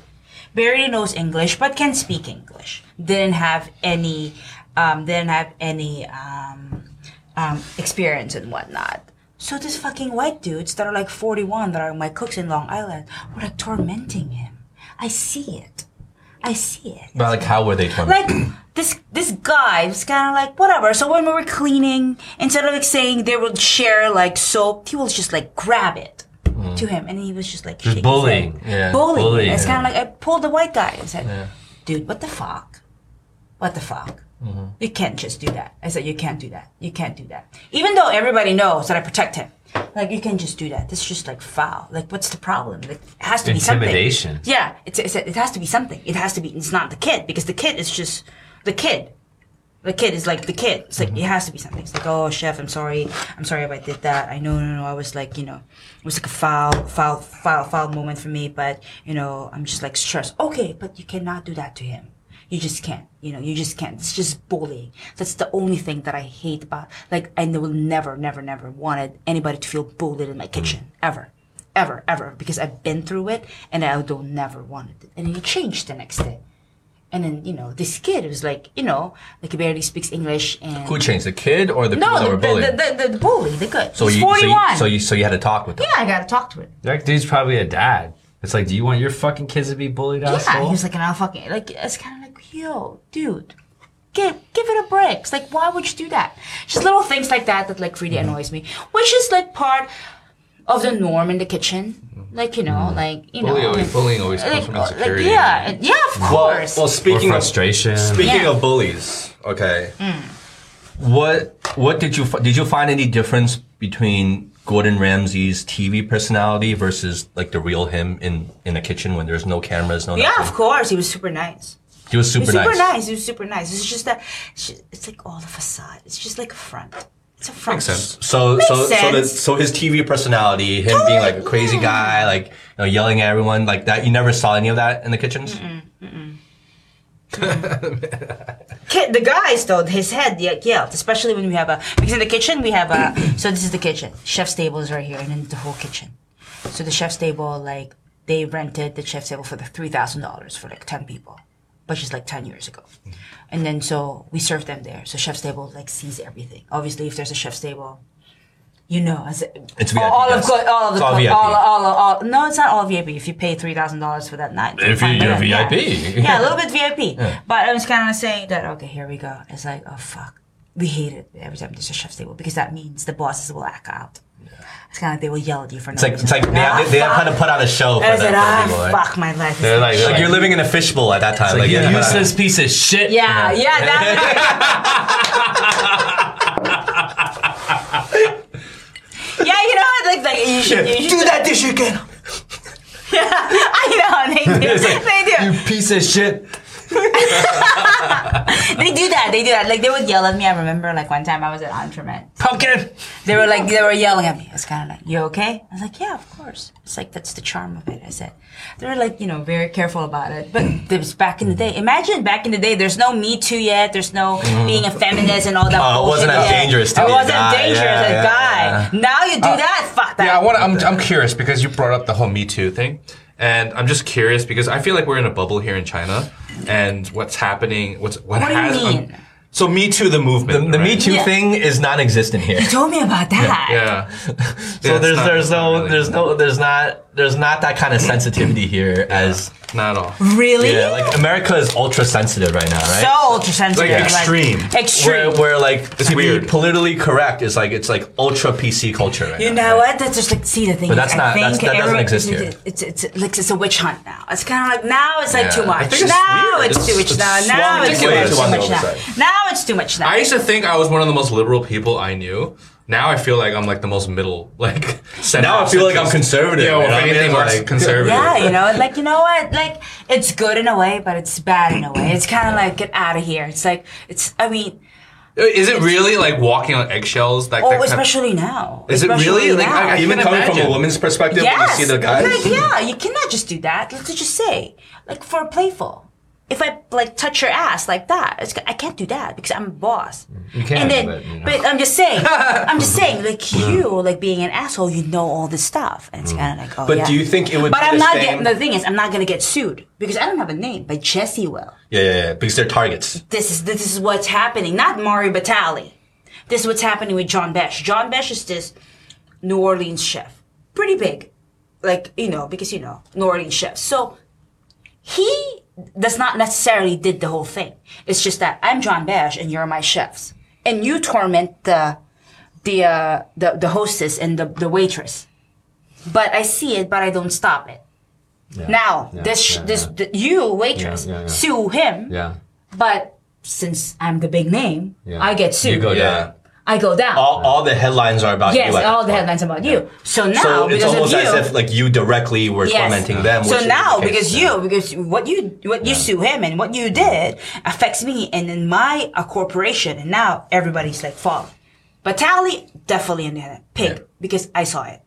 barely knows English but can speak English. Didn't have any, um, didn't have any um, um, experience and whatnot. So these fucking white dudes that are like 41 that are my cooks in Long Island were like tormenting him. I see it. I see it. But like, how were they tormented? Like this this guy was kind of like whatever. So when we were cleaning, instead of like saying they would share like soap, he was just like grab it mm. to him, and he was just like his bullying. Yeah. bullying. Bullying, It's yeah. kind of like I pulled the white guy and said, "Dude, what the fuck? What the fuck? Mm-hmm. You can't just do that." I said, "You can't do that. You can't do that." Even though everybody knows that I protect him. Like you can't just do that. This is just like foul. Like what's the problem? Like it has to be something. Intimidation. Yeah, it's, it's it has to be something. It has to be. It's not the kid because the kid is just the kid. The kid is like the kid. It's like it has to be something. It's like, oh, chef, I'm sorry. I'm sorry if I did that. I know, no, no. I was like, you know, it was like a foul, foul, foul, foul moment for me. But you know, I'm just like stressed. Okay, but you cannot do that to him. You just can't. You know, you just can't. It's just bullying. That's the only thing that I hate about. Like, I will never, never, never wanted anybody to feel bullied in my kitchen mm. ever, ever, ever, because I've been through it, and I don't never wanted it. And it changed the next day. And then you know, this kid was like, you know, like he barely speaks English and Who changed the kid or the people no, that the, were bullied? the, the, the, the bully, the good. so He's you, so you, 41. so you, so you had to talk with them. yeah, I gotta talk to him. That dude's probably a dad. It's like, do you want your fucking kids to be bullied, Yeah, asshole? he was like, "No, fucking like it's kind of like, yo, dude, give give it a break." It's like, why would you do that? Just little things like that that like really mm-hmm. annoys me, which is like part of the norm in the kitchen. Like you know, like you know, Bullying always, like, bullying always comes like, from like, insecurity. yeah, yeah, of Well, course. well, or speaking of frustration. speaking Yeah. of bullies, okay. Mm. What what did you did you find any difference between Gordon Ramsay's TV personality versus like the real him in in the kitchen when there's no cameras, no yeah, nothing? of course, he was super nice. He was He super, was super nice. nice. He was super nice. It's just that it's like all the facade. It's just like a front. Makes sense. So Makes so so, the, sense. so his TV personality, him being like a crazy guy, like you know, yelling at everyone like that. You never saw any of that in the kitchens. Ki- the guys though his head yeah, yelled especially when we have a because in the kitchen we have a [coughs] so this is the kitchen chef's table is right here and then the whole kitchen so the chef's table like they rented the chef's table for the $3000 for like 10 people which is like 10 years ago and then so we serve them there so chef's table like sees everything obviously if there's a chef's table you know, as It's VIP all, all of co- all of the It's all co- VIP. all, all, all, no, it's not all VIP. If you pay three thousand dollars for that night, If fine, you're but yeah. VIP. yeah, a little bit VIP. [laughs] But I was kind of saying that okay, here we go. It's like oh fuck, we hate it every time there's a chef's table because that means the bosses will act out. It's kind of like they will yell at you for no It's like reason. it's like they, Ah, have, they have kind of put on a show for I that. said, for ah, right? fuck my life. is They're like- shit." Like you're living in a fishbowl at that time. Like, Like, you yeah, useless piece of shit. yeah, yeah, that. [laughs] yeah, you know what? Like, like you should, you should do that dish again. Yeah, [laughs] I know they do. It's like, they do. You piece of shit. [laughs] They do that. They do that. Like they would yell at me. I remember like one time I was at Entremet. Pumpkin. They were like they were yelling at me. It's kind of like, "You okay?" I was like, "Yeah, of course." It's like that's the charm of it. I said. They were like, you know, very careful about it. But it was back in the day. Imagine back in the day. There's no Me Too yet. There's no mm-hmm. being a feminist and all that. Oh, it bullshit wasn't as yet. dangerous to It wasn't guy. dangerous Yeah, as a yeah, guy. yeah. Now you do uh, that. Fuck that. Yeah, I want. I'm I'm curious because you brought up the whole Me Too thing, and I'm just curious because I feel like we're in a bubble here in China, and what's happening. What's what, What do you has mean? so Me Too the The, movement. the Me right? Too Yeah. thing is non-existent here. You told me about that. Yeah. [laughs] So there's there's no there's no there's not there's not that kind of sensitivity here as not at all. Really? yeah like America is ultra sensitive right now, right? So ultra sensitive. Like extreme. extreme. where, where like It's to weird. be politically correct is like it's like ultra PC culture right You now. know what? That's just like see the thing. But is, that's I not- that's- that doesn't every- exist here. It's, it's, it's like it's a witch hunt now. It's kind of like now it's like Yeah. too I much. think it's now weird. it's, too much. Now it's now swung it's too much. too Too on the now. other Now it's too much now. I used to think I was one of the most liberal people I knew. Now I feel like I'm like the most middle. Like [laughs] Now I feel like I'm conservative. Yeah, you well, know if what I mean? anything, more Like- conservative. yeah, you know, [laughs] like you know what? Like it's good in a way, but it's bad in a way. It's kind of like get out of here. It's like it's. I mean, uh, Is it really like walking on eggshells? Like oh, that kind of- especially now. Is it Especially really? Like, now. I- I Even can't coming from a woman's perspective, when you see the guys. Like, yeah, you cannot just do that. Let's just say, like, for playful. If I like touch your ass like that, it's, I can't do that because I'm a boss. Mm, you can, and then, but, you know. but I'm just saying, [laughs] I'm just saying, like mm. you, like being an asshole, you know all this stuff, and it's mm. kind of like, oh But yeah. do you think it would But be I'm not same- getting. The thing is, I'm not gonna get sued because I don't have a name. But Jesse will. Yeah, yeah, yeah, because they're targets. This is this is what's happening. Not Mario Batali. This is what's happening with John Besh. John Besh is this New Orleans chef, pretty big, like you know, because you know New Orleans chef. So he does not necessarily did the whole thing. It's just that I'm John Besh and you're my chefs, and you torment the the uh, the the hostess and the the waitress. But I see it, but I don't stop it. Now yeah, this yeah, this yeah. th- you waitress Yeah, yeah, yeah. sue him, Yeah. but since I'm the big name, Yeah. I get sued. You go Yeah. down. I go down. All, all the headlines are about yes, you. at all the headlines about you. So now So it's because almost of you, as if like you directly were Yes. tormenting them. So now, the because you, because what you, what you sue him and what you did affects me and then my corporation, and now everybody's like falling. Batali definitely in the pig Yeah. because I saw it.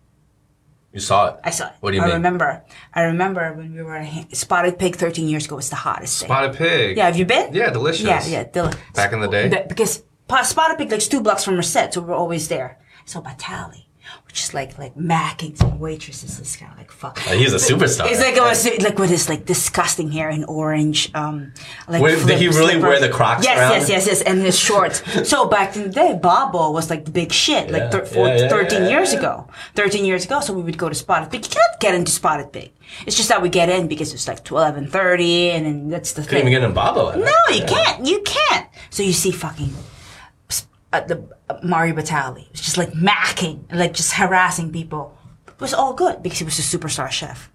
You saw it. I saw it. What do you I mean? I remember. I remember when we were Spotted Pig 13 years ago was the hottest thing. Spotted pig. Yeah, have you been? Yeah, delicious. Yeah, yeah. Del- Back in the day? Be- because Pig like two blocks from Merced, so we're always there. So Batali, which is like like macking some waitresses, this kind of like fuck. He's a superstar. It's like was like with his like disgusting hair in orange. Um, like Wait, did he really wear the Crocs Yes, around? yes, yes, yes, and his shorts. [laughs] so back in the day, Babbo was like the big shit, like thir- four, yeah, yeah, 13 yeah, years yeah. ago. 13 years ago, so we would go to Spotted Pig. You can't get into Spotted Pig. It's just that we get in because it's like 12 and 30, and then that's the Couldn't thing. even get in Babbo. No, you can't. You can't. So you see fucking uh, the uh, Mario Batali. It's just like macking, like just harassing people. It was all good because he was a superstar chef.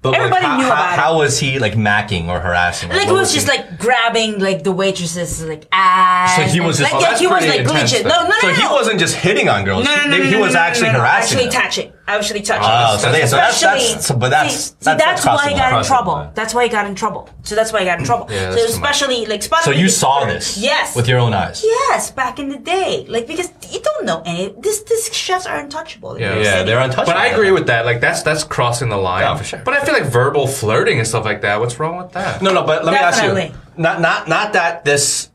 But like, Everybody how, knew how, about it. How was he like macking or harassing? Like it what was just he- like grabbing like the waitresses like ass. So he was just- like, oh, yeah, he was like intense legit. No, no, no. So he no. wasn't just hitting on girls. No, no, no, he, no, he was no, no, actually no, no, harassing. Actually them. touching. Actually touching. Ah, oh, so, they, so that's, Especially- that's, so, but that's, see, see, that's, that's, why crossing he got in line. Crossing the trouble. line. That's why he got in trouble. So that's why he got in trouble. Yeah, so that's too much. especially like Spotted So you saw this? Yes. With your own eyes? Yes, back in the day, like because you don't know any. This this chefs are untouchable. in Yeah. Yeah, they're untouchable. But I agree with that. Like that's that's crossing the line. Yeah, for sure. But I feel like verbal flirting and stuff like that. What's wrong with that? No, no, but let me ask you. Definitely. Not, not, not that this.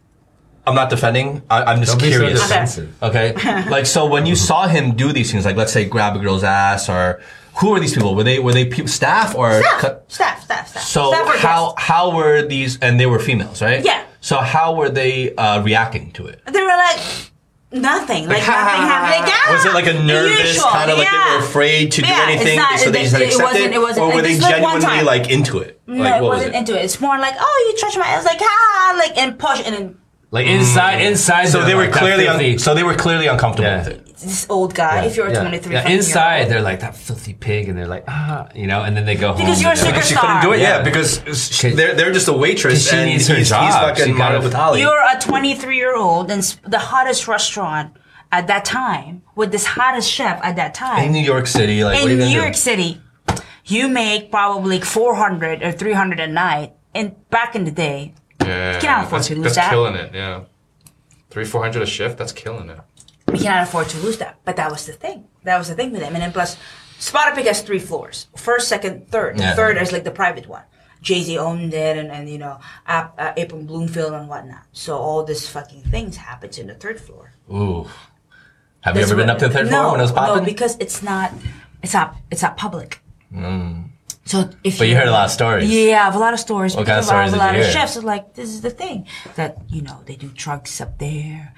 I'm not defending. I, I'm just Don't be so curious. defensive. Okay. [laughs] like, so when you saw him do these things, like let's say grab a girl's ass, or who are these people? Were they were they pe- staff or? Staff, cut- staff, staff, staff. So staff how guests. how were these? And they were females, right? Yeah. So how were they uh, reacting to it? they were like nothing, like, ha, ha, nothing happened. Like, ha. ah, Was it like a nervous usual, kind of like they were afraid to do Yeah, it's anything, not- so they just like it accepted wasn't- it wasn't- or were they it's like genuinely like into it? No, like it what was wasn't it? into it. It's more like, oh, you touched my ass, like ah, like and push, and then Like inside, inside. So they're they were like clearly un- so they were clearly uncomfortable Yeah. with it. this old guy. If you're a yeah. 23, Yeah, fucking year inside old. they're like that filthy pig, and they're like ah, you know, and then they go home. Because you're a and they're like. She couldn't do it, yeah, Yeah. because she- they're they're just a waitress, She and needs he's, her he's job. fucking She Mario gotta- Batali. You're a 23 year old and the hottest restaurant at that time with this hottest chef at that time in New York City, like what are you in gonna New do? York City. You make probably 400 or 300 a night. And back in the day, Yeah, cannot afford that's, to lose that's that. killing it. Yeah, three four hundred a shift. That's killing it. We cannot afford to lose that. But that was the thing. That was the thing with them. And then plus, Spotted Pig has three floors first, second, third. The Yeah. third is like the private one. Jay Z owned it, and, and you know, Ap- uh, April Bloomfield and whatnot. So all this fucking things happens in the third floor. Ooh, have you That's ever been up to the third no, floor when it was popping? No, because it's not, it's not, it's not public. So if but you heard a lot of stories. Yeah, I have a lot of stories. What kind of because I have stories a did lot you of hear? chefs are like, this is the thing that you know they do drugs up there.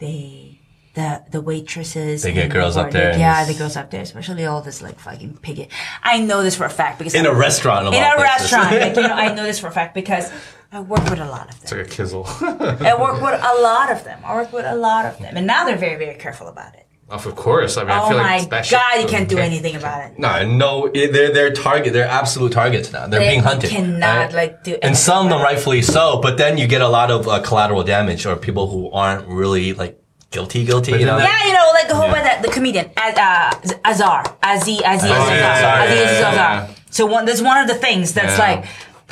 They the the waitresses. They get girls the up there Yeah, the girls up there, especially all this like fucking piggy. I know this for a fact because In a restaurant, of In a places. restaurant, like, you know, I know this for a fact because I work with a lot of them. It's them. like a kizzle. I work [laughs] with a lot of them. I work with a lot of them, and now they're very very careful about it. Of course. I mean, I Oh feel my like that shit god, you can't do anything about it. No, no, it- they're they're target. They're absolute targets now. They're They being hunted. cannot, right? like, do and some of them rightfully so. But then you get a lot of uh, collateral damage or people who aren't really like guilty, guilty. You know, that- Yeah, you know, like who about that the comedian Az- uh, Azar, Aziz, Aziz, Oh, Azar, yeah, Aziz, yeah, yeah, Azar. yeah. So one, that's one of the things that's Yeah. like,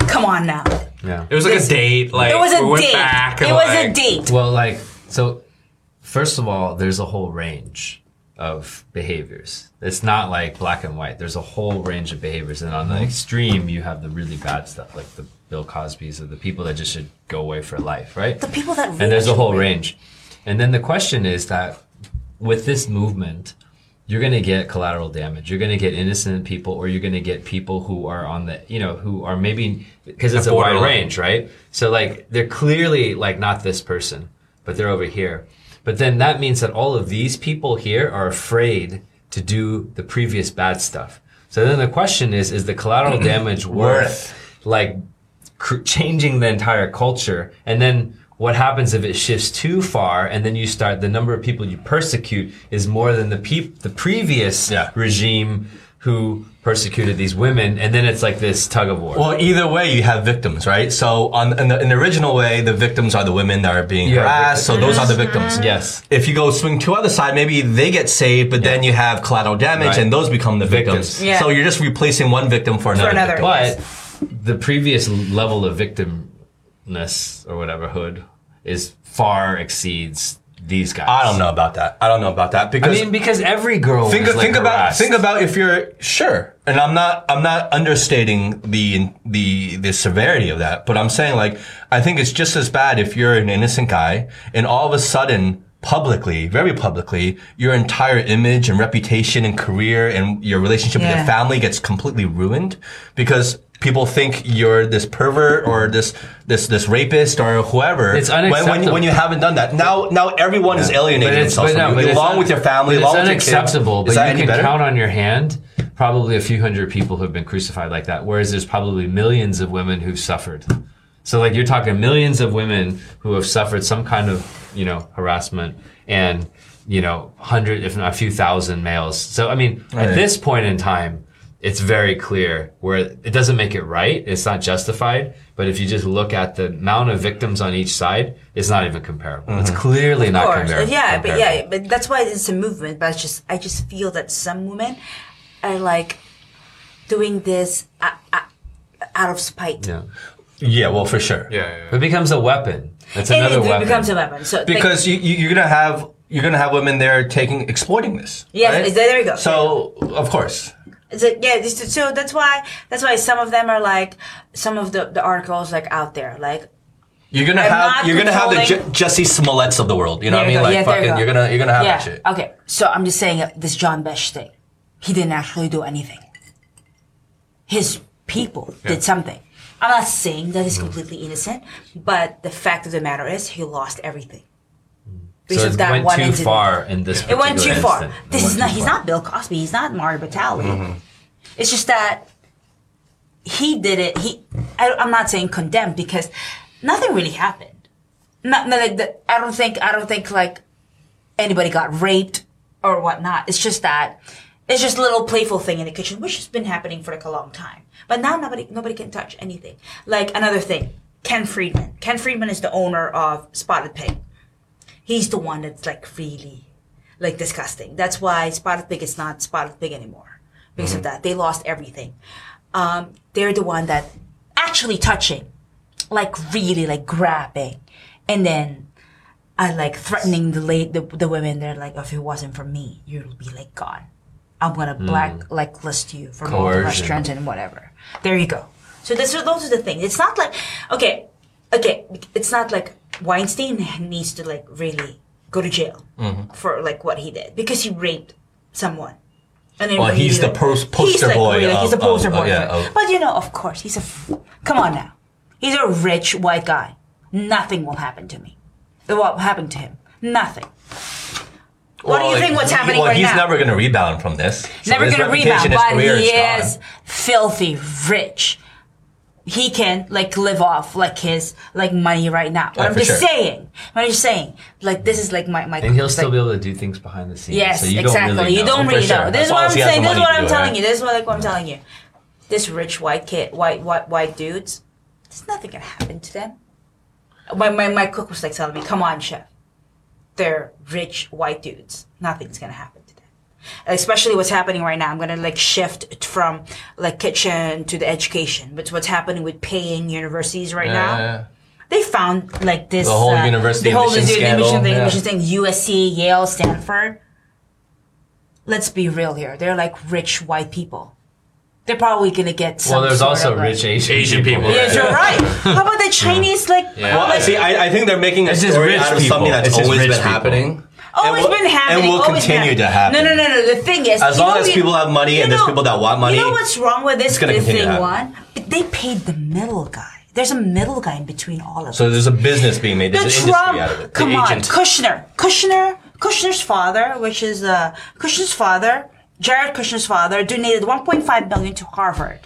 come on now. Yeah. It was like This- a date. Like It was a we went date. Back It was a date. Well, like, so first of all, there's a whole range of behaviors. It's not like black and white. There's a whole range of behaviors. And on the extreme, you have the really bad stuff, like the Bill Cosby's or the people that just should go away for life, right? The people that and there's a whole range. And then the question is that with this movement, you're going to get collateral damage. You're going to get innocent people, or you're going to get people who are on the, you know, who are maybe because it's a wide range, right? So like they're clearly like not this person, but they're over here. But then that means that all of these people here are afraid to do the previous bad stuff. So then the question is: Is the collateral [clears throat] damage worth like cr- changing the entire culture and then what happens if it shifts too far and then you start the number of people you persecute is more than the peop- the previous Yeah. regime who persecuted these women and then it's like this tug of war Well, either way, you have victims, right? So, on in the, in the original way, the victims are the women that are being Yeah, harassed. So those are the victims. Mm-hmm. yes If you go swing to other side, maybe they get saved, but then you have collateral damage, Right. and those become the victims. Victims. Yeah. So you're just replacing one victim for another. another. victim. but the previous level of victimness or whatever hood is far exceeds these guys. I don't know about that. I don't know about that because I mean, because every girl think, was, like, think about harassed. think about if you're sure and i'm not i'm not understating the the the severity of that but i'm saying like i think it's just as bad if you're an innocent guy and all of a sudden publicly very publicly your entire image and reputation and career and your relationship with your family gets completely ruined because people think you're this pervert or this this this rapist or whoever It's when, when, unacceptable. when you haven't done that now now everyone is alienating But themselves but no, from you, it's along un- with your family along it's with your kids. unacceptable. Is But you can better? count on your hand probably a few hundred people who've been crucified like that, whereas there's probably millions of women who've suffered. So like you're talking millions of women who have suffered some kind of you know harassment and you know hundred if not a few thousand males. So I mean at this point in time. It's very clear where it doesn't make it right. It's not justified. But if you just look at the amount of victims on each side, it's not even comparable. It's clearly not Of course, compar- yeah, but yeah, but that's why it's a movement. But it's just, I just feel that some women are like doing this uh, uh, out of spite. Yeah. yeah well for sure Yeah, yeah, yeah. It becomes a weapon. It's And another it weapon. becomes a weapon. So because you, you, you're gonna have you're gonna have women there taking exploiting this. Yes, right? there you go. So of course, So, yeah, this- so that's why that's why some of them are like some of the, the articles like out there like you're gonna I'm have you're gonna have the Je- Jussie Smollett's of the world. You know what I mean? Like Yeah, there fucking, go. you're gonna you're gonna have yeah that shit. okay. So I'm just saying uh, this John Besh thing, he didn't actually do anything. His people did something. I'm not saying that Mm. he's completely innocent, but the fact of the matter is he lost everything. So Because it of that went one too incident. far in this. It went too far. This went is not. He's far. not Bill Cosby. He's not Mario Batali. Mm-hmm. It's just that he did it. He. I, I'm not saying condemned because nothing really happened. Not, not like the, I don't think. I don't think like anybody got raped or whatnot. It's just that it's just a little playful thing in the kitchen, which has been happening for like a long time. But now nobody nobody can touch anything. Like another thing, Ken Friedman. Ken Friedman is the owner of Spotted Pig. He's the one that's like really like disgusting. That's why Spotted Pig is not Spotted Pig anymore because of mm-hmm. that. They lost everything. Um, they're the one that actually touching, like really like grabbing, and then I like threatening the late the, the women. They're like, if it wasn't for me, you'll be like gone. I'm gonna hmm. black like list you from all the restaurants and whatever. There you go. So this are those are the things. It's not like okay, okay. It's not like Weinstein needs to like really go to jail Mm-hmm. for like what he did because he raped someone. And then Well, really, he's the like- pos- poster he's like, boy really, he's a poster of- boy. of- yeah, of- but you know, of course, he's a. F- come on now, he's a rich white guy. Nothing will happen to me. What happened to him? Nothing. What do Well, you think? What's happening well, right he's now? never gonna rebound from this. So Never gonna rebound, his but he is filthy rich. He can like live off like his like money right now. Oh, I'm just sure. saying. I'm just saying. Like this is like my my. And he'll still like, be able to do things behind the scenes. Yes, so you exactly. Don't really you know. don't really sure. know. This is what I'm saying. This is what I'm do telling right? you. This is what like what I'm telling you. This rich white kid, white white white dudes. There's nothing gonna happen to them. My my my cook was like telling me, "Come on, chef. They're rich white dudes. Nothing's gonna happen to them." Especially what's happening right now. I'm gonna like shift from like kitchen to the education. But what's happening with paying universities right now? Yeah. they found like this The whole uh, university the whole admission uni- scandal, admission thing, yeah. admission thing, USC, Yale, Stanford. Let's be real here. They're like rich white people. They're probably gonna get some. Well, there's sort also of, like- rich Asian, Asian people, Yes, you're right. How about the [laughs] Chinese? Like, Yeah. Well, I see. I, I think they're making a It's story rich out of people. something that's It's always been people. happening. Always and will- been happening. and will been continue to happen. No, no, no, no. The thing is, As long as people have money and there's people that want money, You know what's wrong with this, this thing? One, they paid the middle guy. There's a middle guy in between all of So them. there's a business being made. The There's an Trump, industry out of it. The come on. Kushner, Kushner, Kushner's father, which is uh, Kushner's father, Jared Kushner's father, donated 1.5 million to Harvard,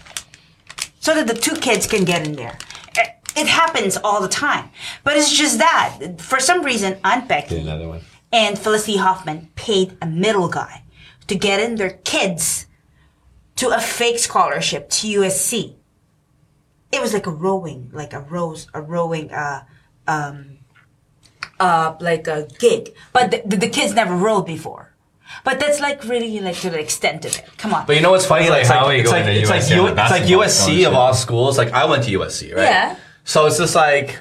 so that the two kids can get in there. It, it happens all the time, but it's just that for some reason, Aunt Becky Another one. And Felicity Huffman paid a middle guy to get in their kids to a fake scholarship to USC. It was like a rowing, like a rose, a rowing, uh, um, uh, like a gig. But the, the, the kids never rowed before. But that's like really like to the extent of it. Come on. But you know what's funny? It's like it's how like, we it's go like, it's like, USC on U- a it's like USC of all schools. Like I went to USC, right? Yeah. So it's just like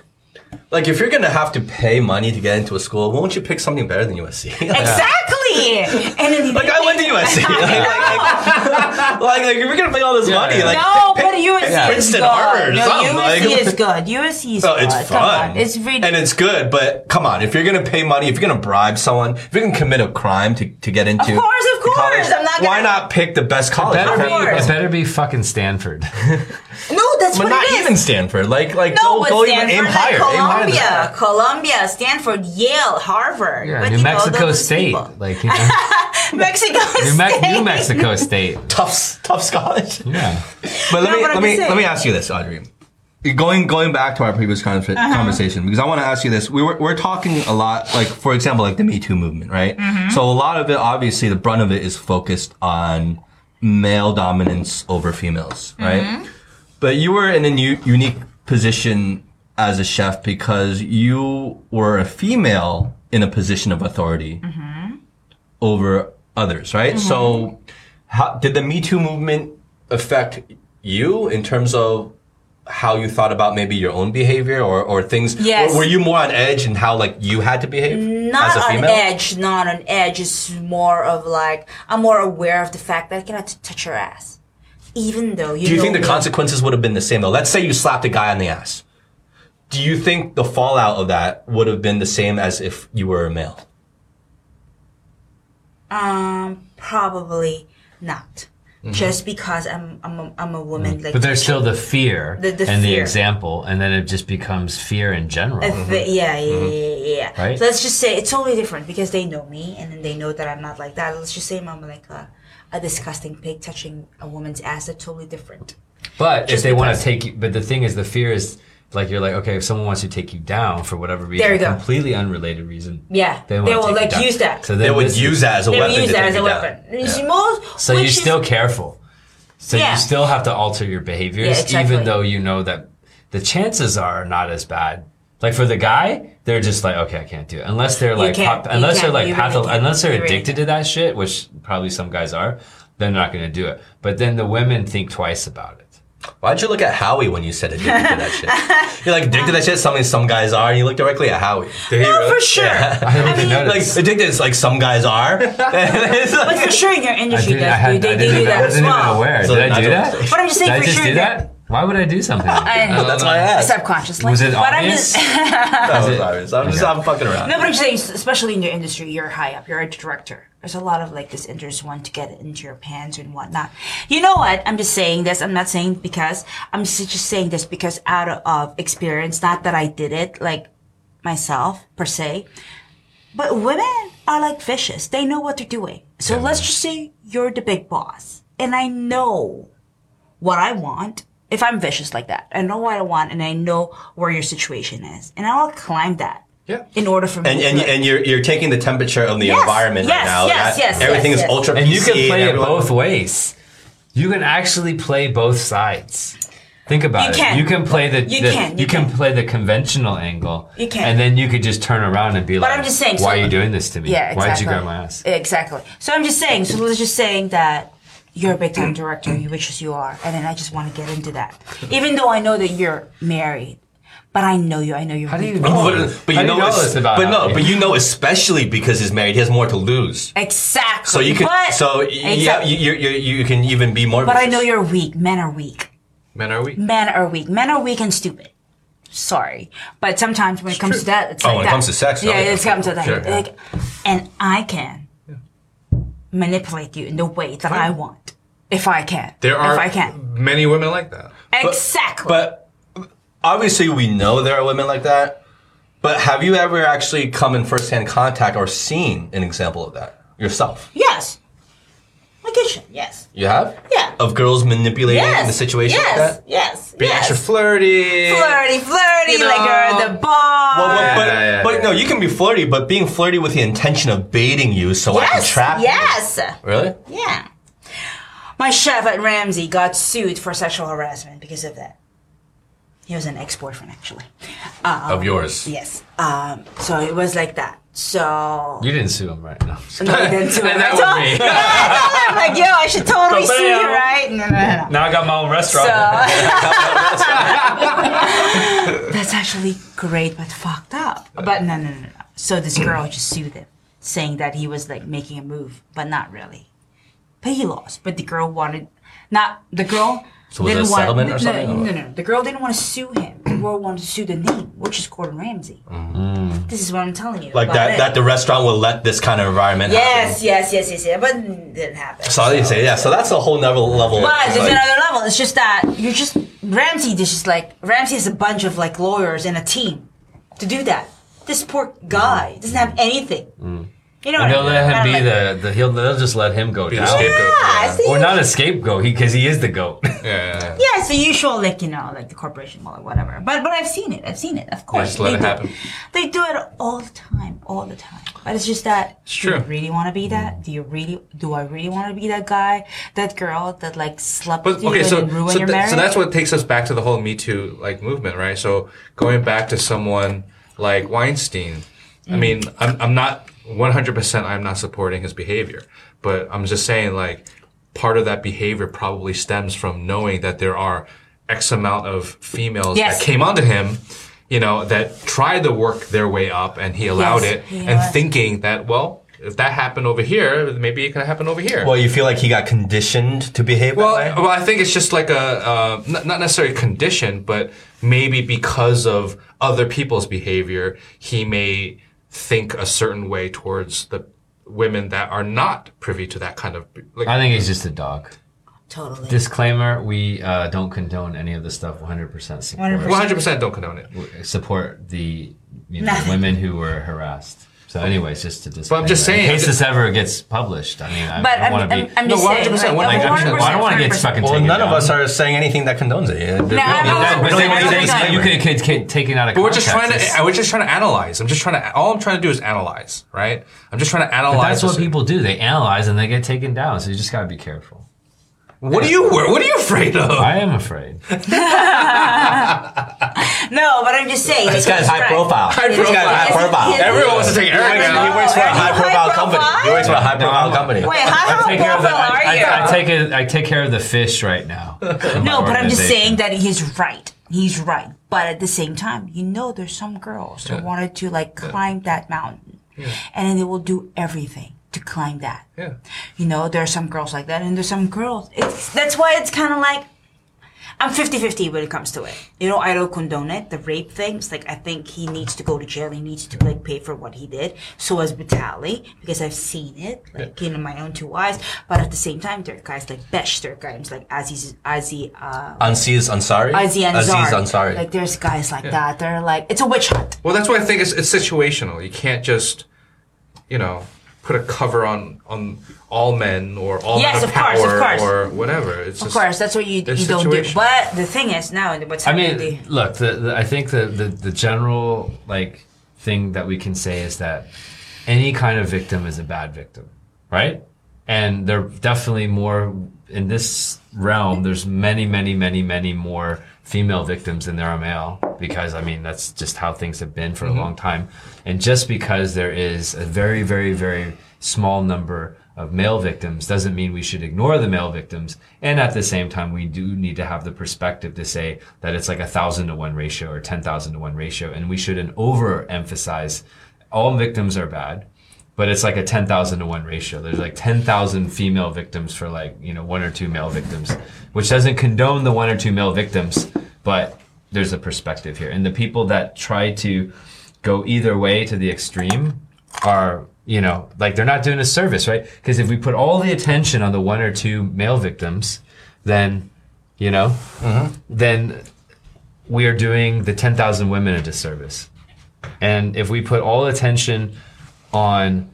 Like, if you're gonna have to pay money to get into a school, won't you pick something better than USC? [laughs] Exactly. And then Like I went to USC. [laughs] like, like, [laughs] like, like, if you're gonna pay all this Yeah, money, yeah. like no, pick- but USC pick is Princeton, good. Harvard, no, something. USC like, is good. USC is No, good. it's Come fun. It's really and it's good, but come on, if you're gonna pay money, if you're gonna bribe someone, if you're gonna commit a crime to, to get into, Of course, of to college, course. I'm not why gonna- not pick the best college? Better Of be, course. it better be fucking Stanford. no, that's but what not it is. even Stanford. Like, like no, go, but go even Stanford, aim like higher. Aim higher Columbia. Columbia, Stanford, Yale, Harvard. Yeah, But New you know, Mexico those State. people- Like, you know, [laughs] Mexico New, Me- State. New Mexico State. [laughs] Tough, tough college. Yeah. But let No, me but let me saying. let me ask you this, Audrey. Going going back to our previous con- Uh-huh. conversation because I want to ask you this. We were we're talking a lot, like for example, like the Me Too movement, right? Mm-hmm. So a lot of it, obviously, the brunt of it is focused on male dominance over females, right? Mm-hmm. But you were in a u- unique position as a chef because you were a female in a position of authority Mm-hmm. over others, right? So, how did the Me Too movement affect you in terms of how you thought about maybe your own behavior or, or things? Yes. Or were you more on edge and how like you had to behave not as a female? on edge, not on edge. It's more of like I'm more aware of the fact that I cannot touch your ass, even though you. Do you know think the me. consequences would have been the same though? Let's say you slapped a guy on the ass. Do you think the fallout of that would have been the same as if you were a male? Um, probably not. Mm-hmm. Just because I'm I'm a, I'm a woman, mm. like But there's still the fear The- the and the example, and then it just becomes fear in general. If it- mm-hmm. yeah, yeah, mm-hmm. yeah, yeah, yeah. Right. So let's just say it's totally different because they know me and then they know that I'm not like that. Let's just say I'm like a, a disgusting pig touching a woman's ass. That's totally different. But if they want to take you, but the thing is, the fear is like you're like, okay, if someone wants to take you down for whatever reason, There you go. completely unrelated reason, Yeah, they, they will, like, use that. So They would this use that as a They weapon. will use that as a weapon. It's most- So you're is- still careful. So Yeah. you still have to alter your behaviors, Yeah, exactly. even though you know that the chances are not as bad. Like for the guy, they're just like, okay, I can't do it unless they're like, pop- You unless they're like, You really patho- unless they're You really addicted to that shit, which probably some guys are. They're not going to do it. But then the women think twice about it. Why'd you look at Howie when you said addicted to that shit? [laughs] You're like addicted to that shit. Something some guys are, and you look directly at Howie. Did he No, really? for sure. [laughs] I didn't even Like notice. addicted is like some guys are. Like- [laughs] But for sure, in your I industry, didn't, I, does, had, they, I they didn't, do even, I that as wasn't even well. aware. So Did I do natural that? But I'm just saying Did I for just sure do that- that? Why would I do something? like [laughs] I- that? that's why I asked. subconsciously. Was it but I'm obvious? just, [laughs] That was obvious. I'm just I'm fucking around. No, but I'm just saying, especially in your industry, you're high up, you're a director. There's a lot of like this interest want to get into your pants and whatnot. You know what? I'm just saying this. I'm not saying because I'm just just saying this because out of, of experience, not that I did it like myself per se, but women are like fishes. They know what they're doing. So let's just say you're the big boss and I know what I want. If I'm vicious like that, I know what I want and I know where your situation is and I'll climb that Yeah. in order for me And to and, do and you're you're taking the temperature of the Yes, environment yes, right now. yes, That- yes, everything yes, is yes. ultra And you can play it both ways. You can actually play both sides. Think about You it. can. You can play the, You the- can, you you can can. play the conventional angle. You can. And then you could just turn around and be like, I'm just saying, why so- are you doing this to me? Yeah, exactly. Why did you grab my ass? Exactly. So I'm just saying. So let's just saying that you're a big time mm. director, you which is you are, and then I just want to get into that, even though I know that you're married, but I know you. I know you're. How do you know? But, but you do know, know this about but no, but you know, especially because he's married, he has more to lose. Exactly. So you can, But, so yeah, Exactly. you, you, you, you can even be more. But I know you're weak. Men are weak. Men are weak. Men are weak. Men are weak and stupid. Sorry, but sometimes when it comes to that, it's Oh, like when it comes to sex, yeah, oh, yeah. it's comes to that. Sure. Like, and I can manipulate you in the way that I want, if I can. There are if I can. many women like that. Exactly. But obviously, we know there are women like that. But have you ever actually come in firsthand contact or seen an example of that yourself? yes, my kitchen. Yes. You have? Yeah. Of girls manipulating Yes. the situation yes. like that? Yes. Being yes. extra flirty. flirty, flirty, You like you're at the bar. Well, well, but, Yeah, yeah, but yeah. no, you can be flirty, but being flirty with the intention of baiting you so I can yes. trap Yes. you. Really? Yeah. My chef at Ramsay got sued for sexual harassment because of that. He was an ex-boyfriend, actually. Of yours. Yes. Um, so it was like that. So You didn't sue him, right? No. no, I didn't do it. And that I was me. Yeah, [laughs] I told him, like, yo, I should totally But sue you, right? No, no, no, no. Now I got my own restaurant. [laughs] [laughs] That's actually great, but fucked up. But no, no, no, no. So this girl just sued him, saying that he was like making a move, but not really. But he lost. But the girl wanted, not the girl. So was a want- settlement or something, No, no, no. The girl didn't want to sue him. The girl wanted to sue the name, which is Gordon Ramsay. This is what I'm telling you. Mm. Like that, it. that the restaurant will let this kind of environment Yes, happen. yes, yes, yes, yes. But it didn't happen. So you say, yeah, so that's a whole nother level. But It's there's like- another level. It's just that you're just Ramsay. This is like Ramsay has a bunch of like lawyers and a team to do that. This poor guy doesn't have anything. You know, And what they'll I mean? let him be like- the, the he'll they'll just let him go down. Yeah, Yeah. Or not a scapegoat, he because he is the goat. [laughs] Yeah, yeah, yeah. Yeah, it's the usual, like you know, like the corporation or whatever. But but I've seen it. I've seen it. Of course, just let they it do. happen. They do it all the time, all the time. But it's just that. It's Do you really want to be that? Do you really? Do I really want to be that guy, that girl that like slept But with you okay, so and ruined so, your th- marriage? so that's what takes us back to the whole Me Too like movement, right? So going back to someone like Weinstein, I Mm. mean, I'm I'm not 100. percent I'm not supporting his behavior, but I'm just saying like part of that behavior probably stems from knowing that there are X amount of females Yes. that came onto him. You know, that tried to work their way up and he allowed Yes, it he and allowed- thinking that, well, if that happened over here, maybe it can happen over here. Well, you feel like he got conditioned to behave Well, that way? well, I think it's just like a uh, not, not necessarily condition, but maybe because of other people's behavior, he may think a certain way towards the women that are not privy to that kind of. Like, I think he's just a dog. totally. Disclaimer: We uh, don't condone any of the stuff. 100 percent support 100%. 100 don't condone it. support the you know, women who were harassed. So, anyways, just to disclaimer. I'm just in saying- case this ever gets published. I mean, I, But I don't want to I'm, be. I'm No, just saying. 100%, Like, like, I'm I'm just- 100%, I don't want to get 100%. fucking well, taken none of us are saying anything that condones it. No, Yeah, I'm we not- don't- I'm we don't saying- even need saying- you could get ta- taken out of But we're just trying to. We're just trying to analyze. I'm just trying to. All I'm trying to do is analyze, right? I'm just trying to But analyze. that's what people do. They analyze and they get taken down. So you just got to be careful. What are you? What are you afraid of? I am afraid. [laughs] No, but I'm just saying. This like, guy's high right. profile. High This guy's profile. high profile. His- Everyone wants to take Eric He works for a high profile company. He works for a high profile company. Wait, how, I how take care of the. profile I, are you? I, I take it. I take care of the fish right now. No, but I'm just saying that he's right. He's right. But at the same time, you know, there's some girls that wanted to like climb that mountain, and then they will do everything to climb that. Yeah. You know, there are some girls like that, and there's some girls. It's that's why it's kind of like I'm 50-50 when it comes to it. You know, I don't condone it. The rape things, like I think he needs to go to jail. He needs to like pay for what he did. So as Batali, because I've seen it, like in my own two eyes. But at the same time, there are guys like Besh, there are guys like Aziz, Aziz, uh, Aziz Ansari? Aziz Ansari. Aziz Ansari. Like there's guys like that. They're like it's a witch hunt. Well, that's why I think it's, it's situational. You can't just, you know, put a cover on on all men or all Yes, men of of course, power of course. or whatever. It's Of just, course, that's what you you don't do. But the thing is now what's I happening. mean, look. The, the I think the, the the general like thing that we can say is that any kind of victim is a bad victim, right? And they're definitely more in this realm. There's many, many, many, many more female victims than there are male because I mean that's just how things have been for a mm-hmm. long time. And just because there is a very, very, very small number of male victims doesn't mean we should ignore the male victims. And at the same time, we do need to have the perspective to say that it's like a thousand to one ratio or 10,000 to one ratio. And we shouldn't overemphasize all victims are bad, but it's like a 10,000 to one ratio. There's like 10,000 female victims for like, you know, one or two male victims, which doesn't condone the one or two male victims, but there's a perspective here. And the people that try to go either way to the extreme are, you know, like they're not doing a service, right? Because if we put all the attention on the one or two male victims, then, you know, mm-hmm. then we are doing the 10,000 women a disservice. And if we put all attention on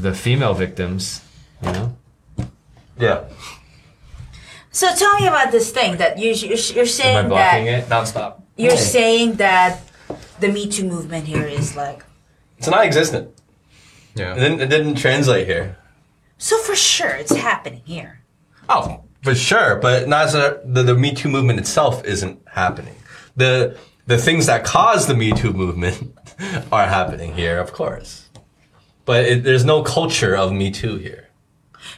the female victims, you know, yeah. so tell me about this thing that you you're, you're am I saying blocking that it? Nonstop. you're saying that the Me Too movement here is like It's non-existent. yeah. It didn't, it didn't translate here. so for sure it's happening here. Oh, for sure, but not as a, the, the Me Too movement itself isn't happening. The the things that cause the Me Too movement [laughs] are happening here, of course. But it, there's no culture of Me Too here.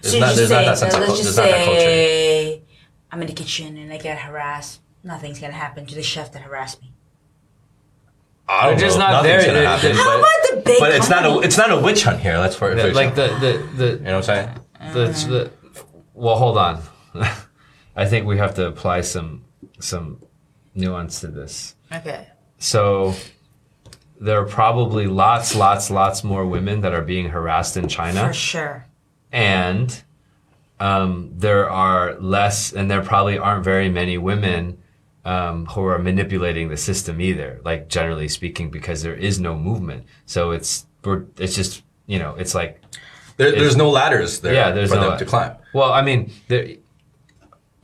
There's So not, there's say, not that sense of let's culture. just There's not that culture. say I'm in the kitchen and I get harassed. Nothing's gonna happen to the chef that harassed me. I don't They're just know. not Nothing's there. gonna They- happen, How but- about the big But it's not a company? it's not a witch hunt here. That's for, for like the, the, the, you know what I'm saying. the, the well hold on [laughs] i think we have to apply some some nuance to this Okay. so there are probably lots lots lots more women that are being harassed in china For sure. and um, there are less and there probably aren't very many women um, who are manipulating the system either like generally speaking because there is no movement so it's we're, it's just you know it's like There, there's no ladders there Yeah, there's for no them to climb. Well, I mean, there,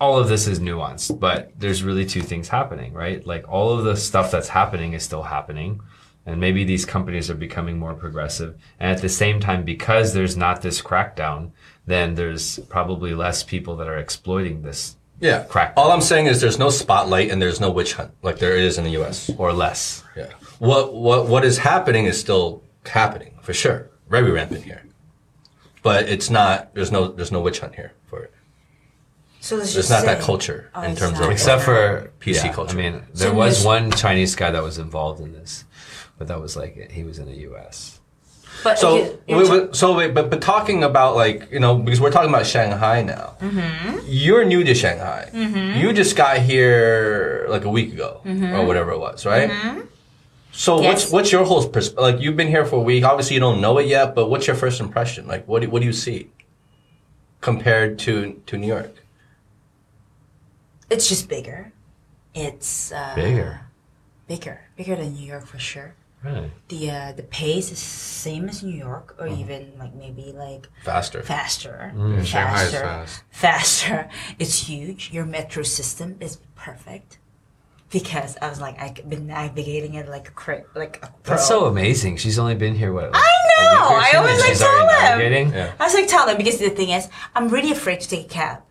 all of this is nuanced, but there's really two things happening, right? Like all of the stuff that's happening is still happening. And maybe these companies are becoming more progressive. And at the same time, because there's not this crackdown, then there's probably less people that are exploiting this Yeah. Crack. All I'm saying is there's no spotlight and there's no witch hunt like there is in the U.S. or less. Yeah. What what what is happening is still happening for sure. Very rampant here. But it's not. There's no. There's no witch hunt here for it. So let's There's not that culture Oh, in terms of Except for PC yeah, culture. I mean, there So was one Chinese guy that was involved in this, but that was like he was in the U.S. But So, you- wait, so wait, but but talking about like you know because we're talking about Shanghai now. Mm-hmm. You're new to Shanghai. You just got here like a week ago or whatever it was, right? So what's Mm-hmm. Yes. what's your whole pers- like? You've been here for a week. Obviously, you don't know it yet, but what's your first impression? Like, what do, what do you see compared to to New York? it's just bigger. It's uh, Bigger. bigger, bigger than New York for sure. Really? The uh, the pace is same as New York, or even like maybe like Faster. faster, Mm. Shanghai is faster, fast. faster. It's huge. Your metro system is perfect because I was like I've been navigating it like a cra- like a pro. That's so amazing. She's only been here what? I know. I always like tell them. Yeah. I was like, tell them because the thing is, I'm really afraid to take a cab,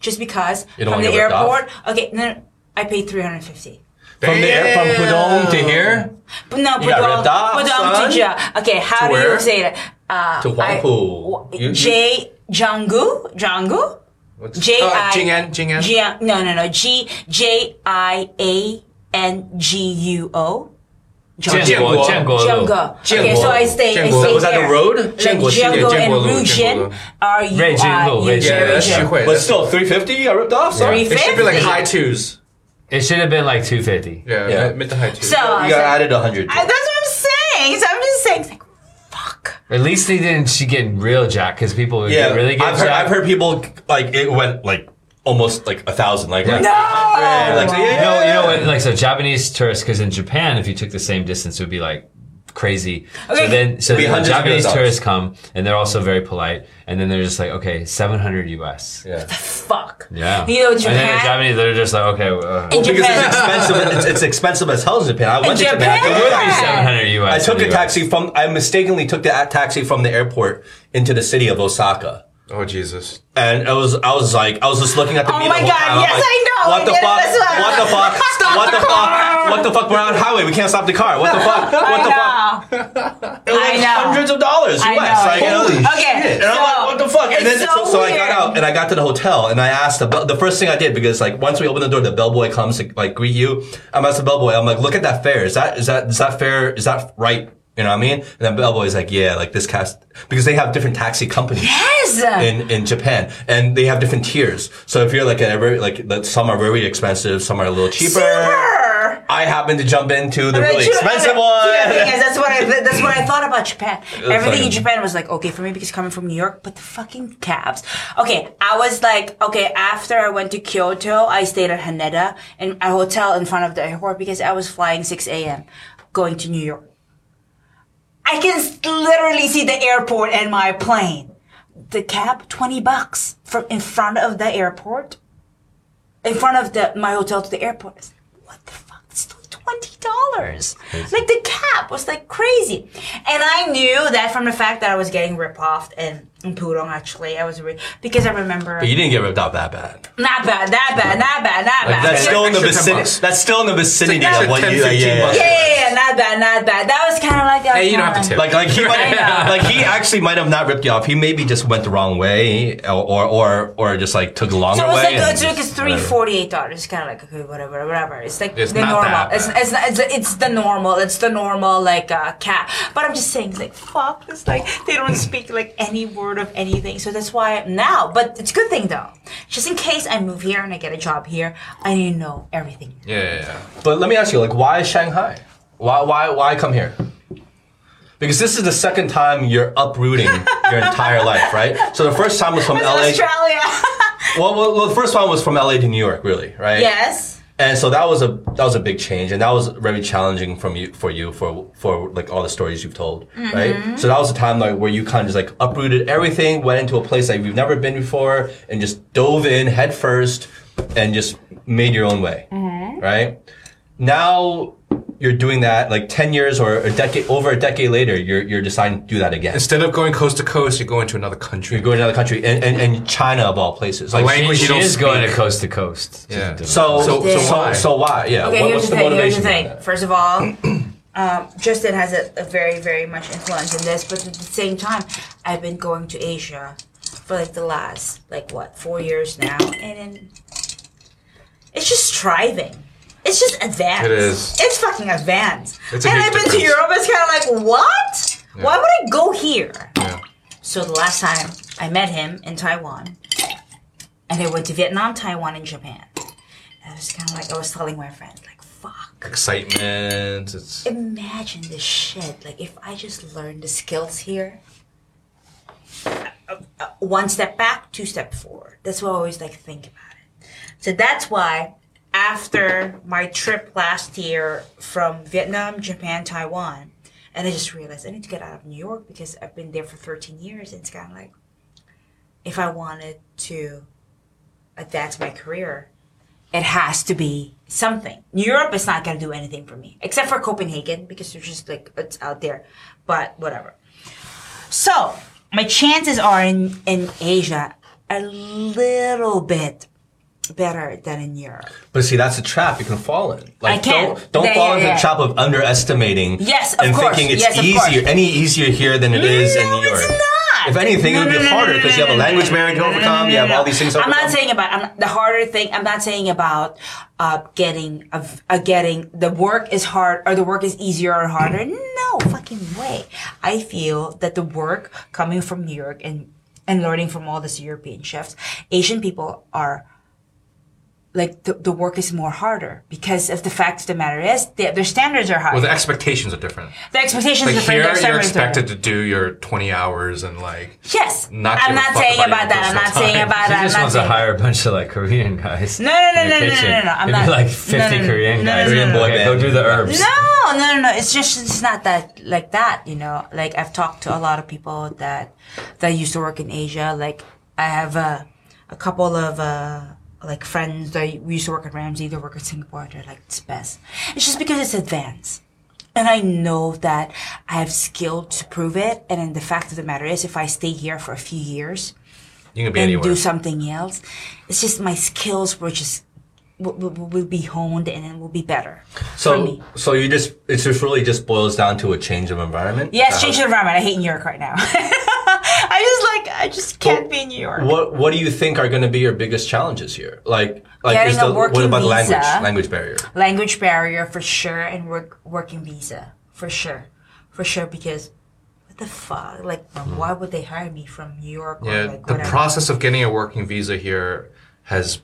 just because You don't from the get off? airport. Okay, no, no, I paid 350. From the air from Pudong to here But no, You got Pudong, off, Pudong to Ja. Okay, how To do where? you say that? Uh, to Huangpu. You- you- J Jianggu, Jianggu, What's- J Oh, I Jing'an, Jing'an. Jiang- No, no, no. G J I A N G U O. Jianguo, Jianguo. Okay, so I stay. I stay Was that the here. road? Like Jianguo Jianguo Yeah, and Jianguo Lu, Ruijin Jianguo Lu. are you Ray Jianguo, are Ray you Yeah, that's But still, 350 I ripped off. So Three you It should be like high twos. It should have been like 250. Yeah, Yeah. mid- mid to high twos. So I got said- added 100. I, that's what I'm saying. So I'm just saying, it's like, fuck. At least they didn't she get real jack because people would yeah, get really get I've heard, jack. I've heard people like it went like almost like a thousand. Like like, No! like, so, yeah, You know, you know what? Like so, Japanese tourists. Because in Japan, if you took the same distance, it would be like crazy. Okay. So then, so the Japanese tourists come, and they're also very polite, and then they're just like, okay, seven hundred US. Yeah. Fuck. Yeah. You know, Japan. And then the Japan. Japanese, they're just like, okay. Uh, In it Because it's Japan. expensive. It's, it's expensive as hell in Japan. I went to Japan. I Japan. took a would be seven hundred US. I took a the taxi from. I mistakenly took the taxi from the airport into the city of Osaka. Oh Jesus. And I was, I was like, I was just looking at the Oh view my the whole God, time. Yes, like, I know, What we the did it fuck? What the fuck? [laughs] Stop what the the car. fuck? What the fuck? We're on highway. We can't stop the car. What the fuck? What the [laughs] fuck? I know. It was I like know. hundreds of dollars US. I know. Like, you know, Holy okay. shit. And I'm like, what the fuck? And it's then so so, I got weird. out and I got to the hotel and I asked the bell- the first thing I did because like once we open the door, the bellboy comes to like greet you. I'm asked the bellboy. I'm like, look at that fare. Is that is that is that fair? Is that right? You know what I mean? And then bellboy's like, yeah, like this cast because they have different taxi companies Yes. in, in Japan, and they have different tiers. So if you're like at a very like that- some are very expensive, some are a little cheaper. Super. I happen to jump into the really expensive one. see, the that's what I that's what I thought about Japan. Everything in Japan was like okay for me because coming from New York, but the fucking cabs. Okay, I was like okay after I went to Kyoto, I stayed at Haneda in a hotel in front of the airport because I was flying 6 a.m. going to New York. I can literally see the airport and my plane. The cab, 20 bucks from in front of the airport. In front of the my hotel to the airport. I was like, what the fuck? It's still 20 twenty dollars. Like the cap was like crazy, and I knew that from the fact that I was getting ripped off in, in Pudong. Actually, I was re- because I remember But you didn't get ripped off that bad. not bad, that bad, not bad, not bad. That's Yeah, still in the vicinity. That's still in the vicinity extra of what 10, you. Like, 15 yeah, yeah. yeah, yeah, yeah, not bad, not bad. That was kind of like Hey, you don't have to tip. Like, like he [laughs] might, I like he actually might have not ripped you off. He maybe just went the wrong way, or or or, or just like took the longer So it was way. like and it's like it's three forty eight dollars. It's kind of like okay, whatever, whatever. It's like It's the not normal. that It's, bad. it's it's it's the normal. It's the normal like uh, cap. But I'm just saying, it's like fuck. It's like they don't speak like any word of anything. So that's why now. But it's a good thing though. Just in case I move here and I get a job here, I need to know everything. Yeah, yeah, yeah. But let me ask you, like, why Shanghai? Why why why come here? Because this is the second time you're uprooting [laughs] your entire life, right? So the first time was from LA. Australia. [laughs] Well, well, well, the first one was from LA to New York, really, right? yes. And so that was a that was a big change, and that was very challenging from you for you for for like all the stories you've told, Mm-hmm. right? So that was a time like where you kind of just like uprooted everything, went into a place that you've never been before, and just dove in head first, and just made your own way, Mm-hmm. right? Now you're doing that like ten years or a decade over a decade later, you're you're deciding to do that again. Instead of going coast to coast, you're going to another country. You're going to another country, and, and, and China of all places, like language She, you don't is going speak. to coast to coast. Yeah. So, So- so, so so, why? so why? Yeah. Okay, what- here's what's the the thing. Here's motivation? the thing. First of all, um, Justin has a, a very, very much influence in this, but at the same time, I've been going to Asia for like the last like what four years now, and then it's just striving. It's just advanced. It is. It's fucking advanced. It's and I've been to. Europe. It's kind of like what? Why would I go here? Yeah. So the last time I met him in Taiwan, and I went to Vietnam, Taiwan, and Japan. And I was kind of like I was telling my friend, like, fuck. Excitement. It's Imagine this shit. Like if I just learned the skills here. uh, uh, one step back, two step forward. That's what I always like think about it. So that's why after my trip last year from Vietnam, Japan, Taiwan, and I just realized I need to get out of New York because I've been there for 13 years. And it's kind of like if I wanted to advance my career, it has to be something. Europe is not going to do anything for me, except for Copenhagen because it's just like it's out there. But whatever. So my chances are in in Asia a little bit better than in Europe. But see, that's a trap you can fall in. Like, I can. Don't, don't Yeah, fall yeah, into yeah. the trap of underestimating. Yes, of and course. thinking it's Yes, easier, course. any easier here than it is in No, New York. it's not. If anything, No, it would no, be harder because you have a language barrier to overcome. You have all these things. I'm not saying about I'm, the harder thing. I'm not saying about uh, getting a, a getting the work is hard or the work is easier or harder. No fucking way. I feel that the work coming from New York and and learning from all these European chefs, Asian people are like the, the work is more harder because of the fact of the matter is their, their standards are higher. well, the expectations are different. the expectations Like are different. here, you're expected to do your 20 hours and like. Yes. Not I'm not saying about about that. I'm not personal saying time. about She that. I'm just not wants to hire a bunch of like Korean guys. No, no, no, no, no, no, no, no, I'm Maybe not- like 50 no, no, Korean no, guys. no, Korean no, boy Okay, band. Go do the herbs. No, no, no, no. It's just it's not that like that. You know, like I've talked to a lot of people that that used to work in Asia. Like I have a a couple of uh like friends that used to work at Ramsay. They work at Singapore. They're like it's best. It's just because it's advanced. And I know that I have skill to prove it. And then the fact of the matter is, if I stay here for a few years, You can be and anywhere. do something else. It's just my skills were just will, will, will be honed and it will be better for So, me. so you just it just really just boils down to a change of environment. Yes, Uh, change of environment. I hate New York right now. [laughs] I just like I just can't be in New York. What What do you think are going to be your biggest challenges here? Like, like Getting is the what about the language language barrier? Language barrier for sure, and work working visa for sure, for sure. Because what the fuck? Like, hmm. why would they hire me from New York? Or Yeah, like the process of getting a working visa here has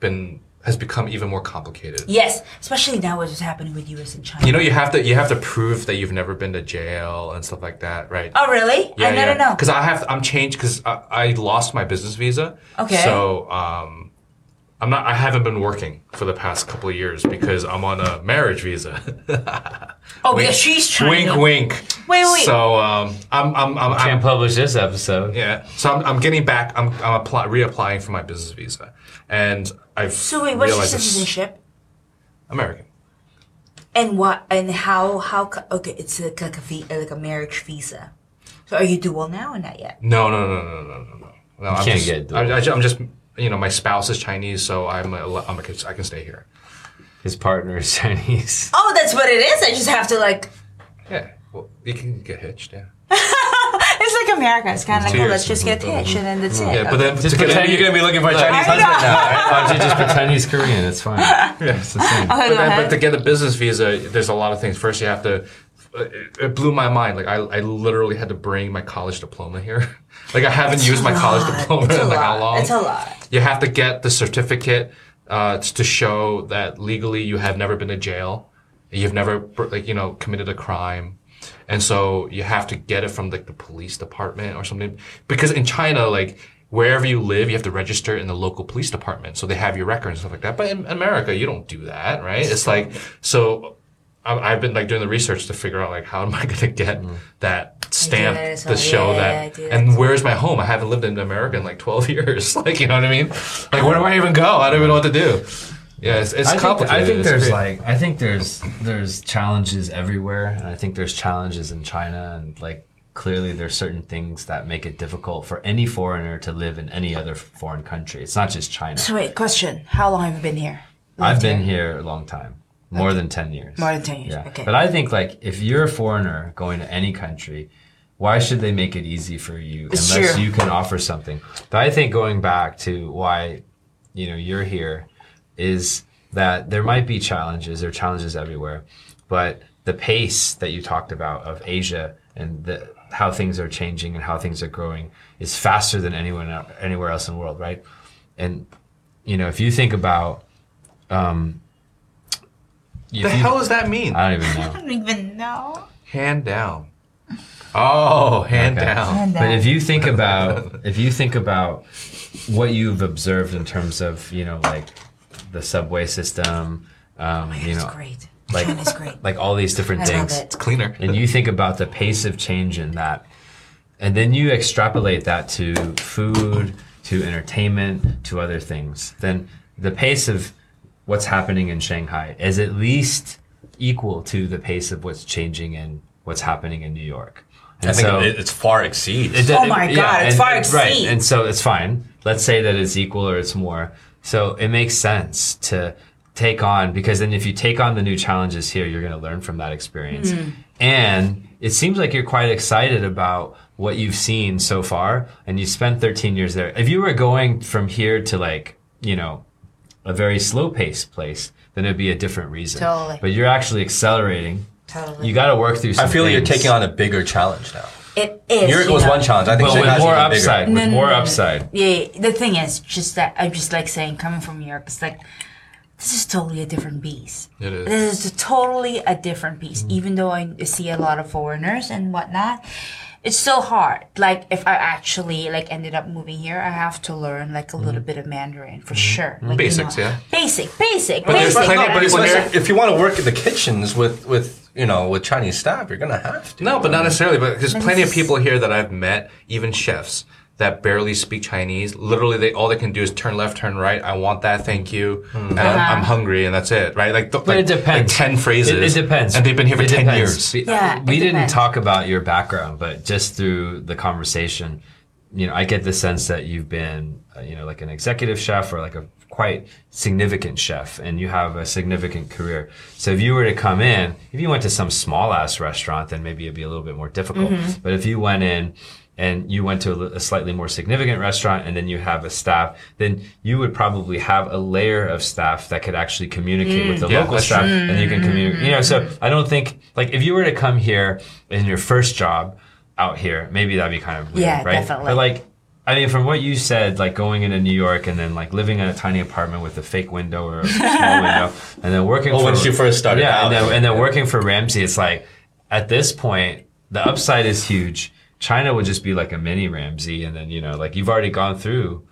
been has become even more complicated. Yes, especially now what's happening with U.S. and China. You know, you have to you have to prove that you've never been to jail and stuff like that, right? oh really? I no, no, no. Because I have I'm changed because I, I lost my business visa. Okay. So um, I'm not. I haven't been working for the past couple of years because I'm on a marriage visa. [laughs] Oh, because she's trying. wink, to- wink. Wait, wait. So um, I'm I'm I'm, Can't I'm publish this episode. yeah. So I'm, I'm getting back. I'm I'm apply, reapplying for my business visa, and I've So wait, what's your realized this- citizenship? American. And what? And how? How? co- Okay, it's like a, vi- like a marriage visa. So are you dual now or not yet? No, no, no, no, no, no, no. no I'm can't just, get dual. I, I, am just, you know, my spouse is Chinese, so I'm, a, I'm a, I can stay here. His partner is [laughs] Chinese. Oh, that's what it is. I just have to like. Yeah, well, you can get hitched, yeah. [laughs] It's like America. It's kind of like, Two oh, years. let's just get hitched and then that's it. Yeah, but then Just to pretend You're gonna be looking for a Chinese husband [laughs] now. right? Why don't you just pretend he's Korean? It's fine. [laughs] Yeah. It's the same. Okay, But, go then, ahead. but to get a business visa, there's a lot of things. First, you have to. It, it blew my mind. Like I, I literally had to bring my college diploma here. [laughs] like I haven't used my college diploma It's a in like how long. It's a lot. You have to get the certificate uh, to show that legally you have never been to jail, you've never like you know committed a crime, and so you have to get it from like the police department or something. Because in China, like wherever you live, you have to register in the local police department, so they have your record and stuff like that. But in America, you don't do that, right? It's like so. I- I've been like doing the research to figure out like how am I going [laughs] to get mm. that stamp that as to well. show Yeah, that I that and too. where's my home? I haven't lived in America in like 12 [laughs] years. like, you know what I mean? Like, where do I even go? I don't even know what to do. Yeah, it's, it's I think, complicated. I think It's there's great. like I think there's there's challenges everywhere, and I think there's challenges in China, and like clearly there's certain things that make it difficult for any foreigner to live in any other foreign country. It's not just China. So wait, question: How long have you been here? I've been here a long time, more than ten years. More than 10 years, Yeah, okay. but I think like if you're a foreigner going to any country. Why should they make it easy for you It's unless true. you can offer something? But I think going back to why, you know, you're here is that there might be challenges, there are challenges everywhere, but the pace that you talked about of Asia and the, how things are changing and how things are growing is faster than anyone anywhere else in the world, right? And you know, if you think about, um, if the you- hell does that mean? I don't even know. [laughs] I don't even know. hand down. [laughs] Oh, hand Okay. down. And But if you think [laughs] about if you think about what you've observed in terms of you know like the subway system, um, you it's know, great. like- China's great. like all these different I love things, it. Cleaner. and you think about the pace of change in that, and then you extrapolate that to food, to entertainment, to other things, then the pace of what's happening in Shanghai is at least equal to the pace of what's changing in what's happening in New York. And I think so- it, it's far exceeds. it- Oh my God, it's and- far and- Right, and so it's fine. Let's say that it's equal or it's more. So it makes sense to take on because then if you take on the new challenges here, you're going to learn from that experience. Hmm. And it seems like you're quite excited about what you've seen so far, and you spent 13 years there. If you were going from here to like, you know, a very slow paced place, then it'd be a different reason. Totally. But you're actually accelerating. Totally. You got to work through. Some I feel like you're taking on a bigger challenge now. It is. New York was know. one challenge. I think but with more upside. With No, no, more no, no. upside. Yeah, the thing is just that I'm just like saying, coming from New York, it's like this is totally a different beast. It is. This is a totally a different beast. Mm-hmm. Even though I see a lot of foreigners and whatnot, it's so hard. Like if I actually like ended up moving here, I have to learn like a little mm-hmm. bit of Mandarin for mm-hmm. sure. Like, you Basics, know, yeah. Basic, basic, But there's basic. plenty of but- people here- if you want to work in the kitchens with, with you know with Chinese staff, you're gonna have to. No, but not necessarily. But there's plenty of people here that I've met, even chefs, that barely speak Chinese. Literally, they all they can do is turn left, turn right. I want that, thank you, and I'm, I'm hungry, and that's it, right? Like, th- But like, it depends. Like ten phrases. It, it depends. and they've been here for It ten depends. years. We- Yeah, we it didn't depends. talk about your background, but just through the conversation, you know, I get the sense that you've been, uh, you know, like an executive chef or like a quite significant chef, and you have a significant career. So if you were to come in, if you went to some small ass restaurant, then maybe it'd be a little bit more difficult. Mm-hmm. But if you went in and you went to a, a slightly more significant restaurant and then you have a staff, then you would probably have a layer of staff that could actually communicate with the Yeah, local that's staff and you can communicate. You know, so I don't think like if you were to come here in your first job out here, maybe that'd be kind of weird, Yeah, right? definitely. But like I mean, from what you said, like going into New York and then like living in a tiny apartment with a fake window or a [laughs] small window, and then working. Oh, well, for, when you first started yeah, out. and then, and then working for Ramsay, it's like at this point the upside is huge. China would just be like a mini Ramsay, and then you know, like you've already gone through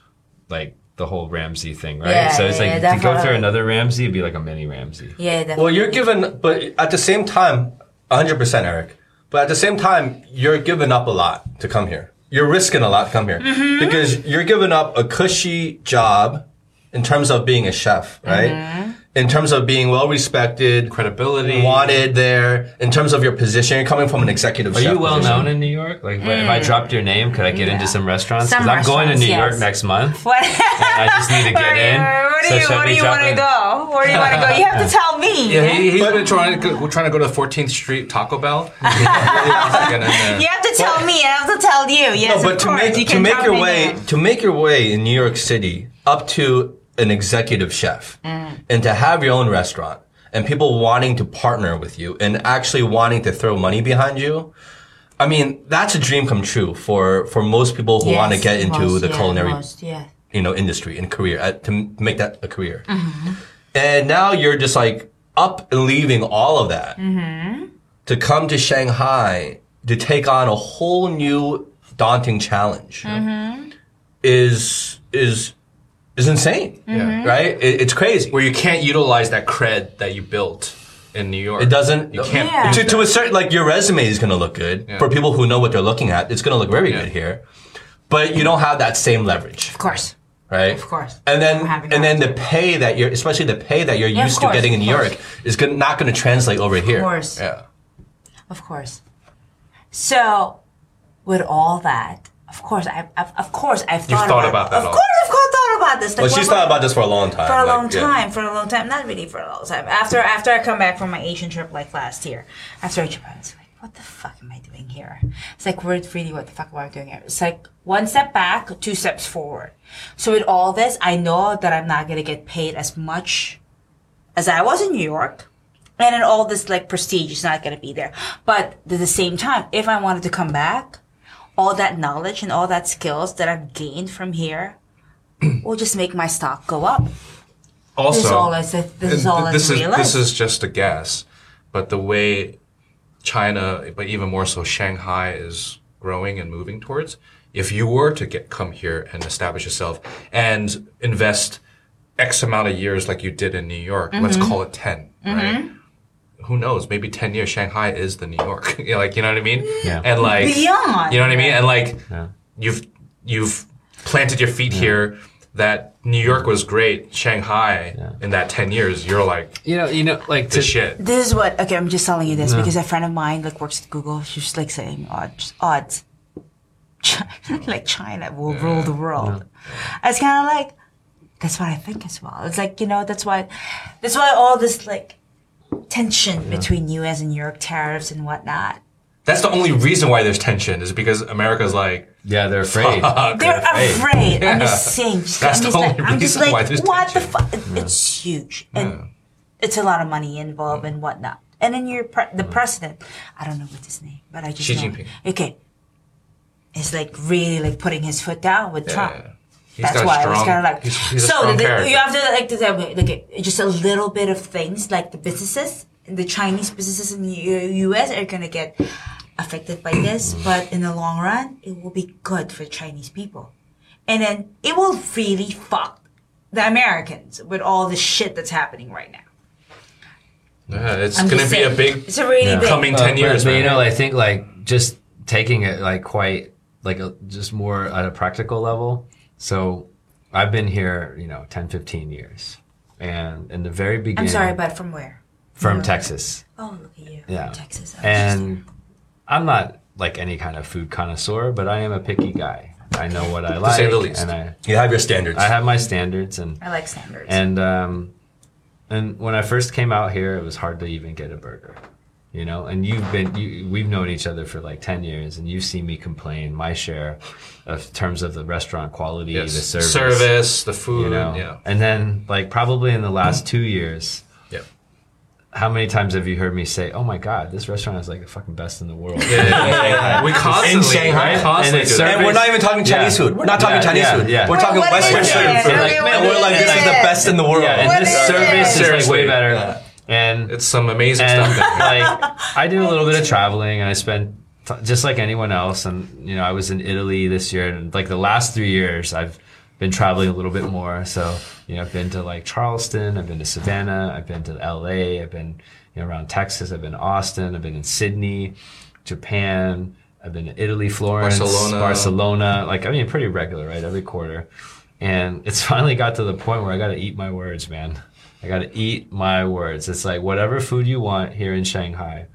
like the whole Ramsay thing, right? Yeah, so it's yeah, like yeah, to go through another Ramsay, it'd be like a mini Ramsay. yeah, definitely. Well, you're given, but at the same time, 100% Eric. But at the same time, you're giving up a lot to come here. You're risking a lot to come here Mm-hmm. because you're giving up a cushy job in terms of being a chef, right? Mm-hmm. in terms of being well respected, Credibility. wanted there, in terms of your position, you're coming from an executive Are chef you well position. known in New York? Like, if I dropped your name, could I get into some restaurants? Because I'm going to restaurants, New York next month. What? I just need to [laughs] get where, in. Where do So you, should where do you want to go? Where do you want to go? You have to [laughs] tell me. Yeah, he, he's been trying to go, trying to go to 14th Street Taco Bell. Get in there. You have to tell me. I have to tell you. Yes, No, but of to course. make you to make your way there. to make your way in New York City up to an executive chef Mm. and to have your own restaurant and people wanting to partner with you and actually wanting to throw money behind you. I mean, that's a dream come true for for most people who want to get into most, the yeah, culinary most, yeah. you know industry and career uh, to make that a career. Mm-hmm. And now you're just like up and leaving all of that Mm-hmm. to come to Shanghai to take on a whole new daunting challenge Mm-hmm. is is is insane, Mm-hmm. right? It, it's crazy. Where you can't utilize that cred that you built in New York. It doesn't. You can't. Yeah. To, to a certain, like your resume is going to look good Yeah. for people who know what they're looking at. It's going to look very Yeah. good here, but you don't have that same leverage. Of course. right? Of course. And then and then the pay that you're, especially the pay that you're Yeah, used course, to getting in of New. York, is gonna, not going to translate over here. Of course. Yeah. Of course. So, with all that, of course, I, I've, of course, I've thought, thought about that lot. Of all. course, I've thought about this. Like, Well, she's thought about this for a long time. for a like, long yeah. time, for a long time. Not really for a long time. After after I come back from my Asian trip like last year, after Japan, it's like, what the fuck am I doing here? It's like, we're really, what the fuck am I doing here? It's like one step back, two steps forward. So with all this, I know that I'm not gonna get paid as much as I was in New York. And then all this like prestige is not gonna be there. But at the same time, if I wanted to come back, all that knowledge and all that skills that I've gained from here [clears throat] will just make my stock go up. Also, This is all I said- this is all this is this is just a guess, but the way China, but even more so Shanghai, is growing and moving towards. If you were to get come here and establish yourself and invest X amount of years like you did in New York, let's Mm-hmm. call it 10 right? Who knows? Maybe ten years, Shanghai is the New York. You [laughs] like you know what I mean? Yeah. And like Beyond. you know what I mean? And like Yeah. you've you've planted your feet here. That New York was great. Shanghai in that ten years, you're like You know, you know, like the to, shit. This is what okay. I'm just telling you this because a friend of mine like works at Google. She's like saying odds, odds, China, [laughs] like China will rule the world. It's kind of like that's what I think as well. It's like you know that's why that's why all this like tension between U.S. and Europe tariffs and whatnot. That's the only reason why there's tension is because America's like, yeah, they're afraid. fuck. They're afraid. I'm just saying. Just, That's I'm the just like, only I'm just reason like, why there's what the tension. fuck? It's huge, and it's a lot of money involved and whatnot. And then your pre- the president, I don't know what his name, but I just Xi know. Jinping. Okay, is like really like putting his foot down with Trump. Yeah. He's That's got a why I was kind of like. he's- he's so strong the, you have to like to say, like just a little bit of things like the businesses, the Chinese businesses in the U.S. are gonna get affected by this, but in the long run, it will be good for Chinese people, and then it will really fuck the Americans with all the shit that's happening right now. Yeah, it's I'm gonna be saying. a big It's a really big. coming Uh, ten but- years, but, man. you know, I think like just taking it like quite like a, just more at a practical level. So I've been here, you know, 10, 15 years. And in the very beginning, I'm sorry, but from where? from New York. Texas. Oh, look at you. Yeah. From Texas. Oh, And I'm not like any kind of food connoisseur, but I am a picky guy. I know what I like. say the least. And I, You have your standards. I have my standards and I like standards. and um, and when I first came out here, it was hard to even get a burger, you know. And you've been, you, we've known each other for like ten years, and you've seen me complain my share of terms of the restaurant quality, Yes. the service, service, the food, you know. yeah, And then like probably in the last two years, yeah. How many times have you heard me say, "Oh my God, this restaurant is like the fucking best in the world"? [laughs] We constantly, In Shanghai? we constantly And do it's that. and we're not even talking Chinese Yeah. food. We're not talking Yeah, Chinese yeah, food. yeah. We're talking Western it? food. Okay, Like, what and we're like, this is the best in the world. Yeah, and What this is service it? is like way better. Yeah. And It's some amazing and stuff. Down like I do a little bit of traveling, and I spend t- just like anyone else. And you know, I was in Italy this year, and like the last three years, I've been traveling a little bit more. So you know, I've been to like Charleston, I've been to Savannah, I've been to L.A., I've been you know around Texas, I've been to Austin, I've been in Sydney, Japan. I've been to Italy, Florence, Barcelona. Barcelona. Like I mean, pretty regular, right? Every quarter. And it's [laughs] finally got to the point where I got to eat my words, man. I gotta eat my words. It's like whatever food you want here in Shanghai,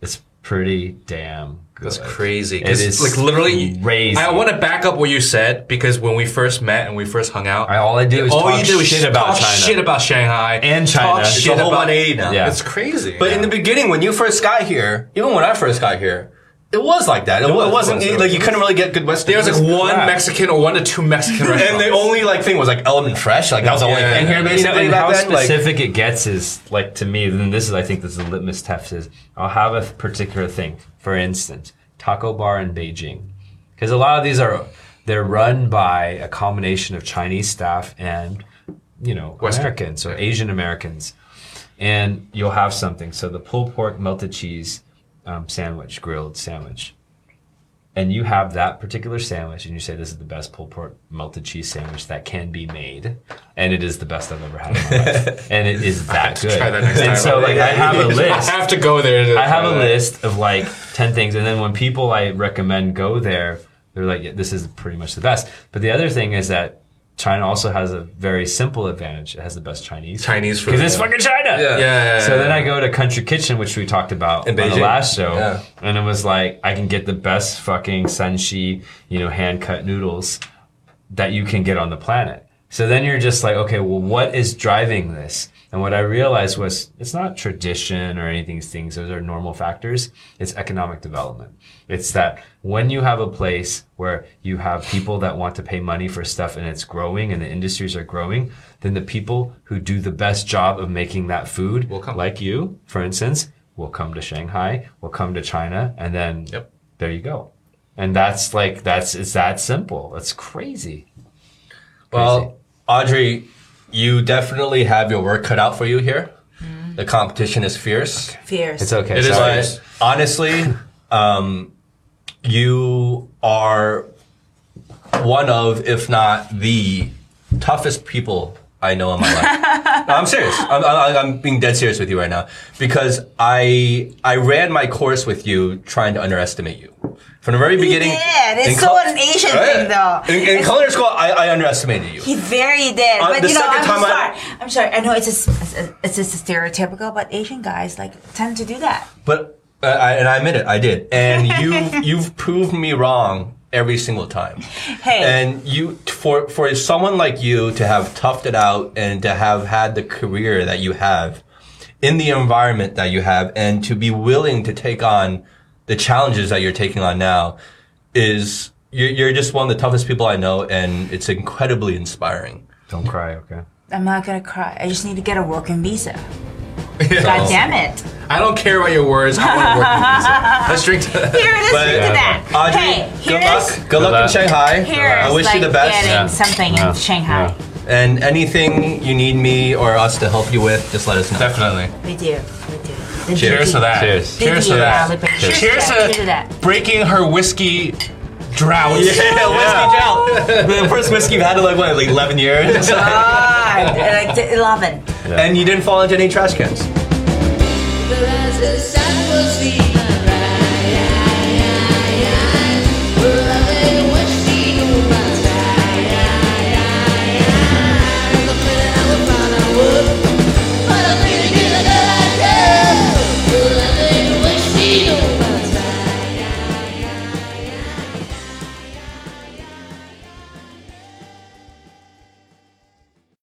it's pretty damn. That's crazy. It is like literally. crazy. I want to back up what you said because when we first met and we first hung out, I- all I did was all talk you did was shit about talk China. shit about Shanghai And China. Talk It's a shit whole about 180 now. Yeah. It's crazy. But in the beginning, when you first got here, even when I first got here, it was like that. It, was, was, not it was, it like you couldn't really get good Western. there was like one crap. Mexican or one to two Mexican restaurants. [laughs] and the only like thing was like Element Fresh. Like that was the only Yeah. thing here You know, basically and back how then. Like, specific it gets is like to me. Then this is, I think, this is the litmus test. Is I'll have a particular thing. For instance, taco bar in Beijing, because a lot of these are they're run by a combination of Chinese staff and you know Western. Americans or Asian Americans, and you'll have something. So the pulled pork melted cheese um, sandwich, grilled sandwich. And you have that particular sandwich, and you say this is the best pulled pork melted cheese sandwich that can be made, and it is the best I've ever had in my life, [laughs] and it is that good. try that next and time. so, like, I [laughs] have a list. I have to go there. to I have a that. list of like 10 things. And then when people I recommend go there, they're like, yeah, this is pretty much the best. But the other thing is that China also has a very simple advantage. It has the best Chinese. Chinese food. Because it's fucking China. Yeah. Yeah. So then I go to Country Kitchen, which we talked about In on the last show. Yeah. And it was like, I can get the best fucking Shanxi, you know, hand cut noodles that you can get on the planet. So then you're just like, okay, well, what is driving this? And what I realized was it's not tradition or anything, things, those are normal factors. It's economic development. It's that when you have a place where you have people that want to pay money for stuff and it's growing and the industries are growing, then the people who do the best job of making that food, Will come. like you, for instance, will come to Shanghai, will come to China, and then Yep. there you go. And that's like, that's, it's that simple. That's crazy. well, Audrey, you definitely have your work cut out for you here. The competition is fierce. Fierce. It's okay. It is sorry. fierce. But honestly, [laughs] um, you are one of, if not the toughest people I know in my life. [laughs] no, I'm serious. I'm, I'm, I'm being dead serious with you right now because I I ran my course with you trying to underestimate you from the very beginning. did. It's so an Asian thing, though. In, in culinary school, I, I underestimated you. He very did, Uh, but the you know, I'm sorry. I'm sorry. I know it's just it's just stereotypical, but Asian guys like tend to do that. But uh, I, and I admit it, I did. And you [laughs] you've proved me wrong every single time. Hey. And you for for someone like you to have toughed it out and to have had the career that you have in the environment that you have and to be willing to take on the challenges that you're taking on now is you're, you're just one of the toughest people I know and it's incredibly inspiring. Don't cry, okay? I'm not gonna cry. I just need to get a working visa. God damn it! I don't care about your words. I want to work with visa. [laughs] Let's drink to that. Here it is. But, Look at that. Audrey, hey, good luck. is. Good luck in. Shanghai. Here I wish like you the best. getting Yeah. something Yeah. in Shanghai. Yeah. And anything you need me or us to help you with, just let us know. Definitely. We do. We do. The Cheers to that. Cheers. The Cheers to that. Cheers. Cheers to Cheers to that. Breaking her whiskey drought. Yeah, whiskey drought. the first whiskey you've had in like what, like eleven years, Ah, like the 11. and you didn't fall into any trash cans.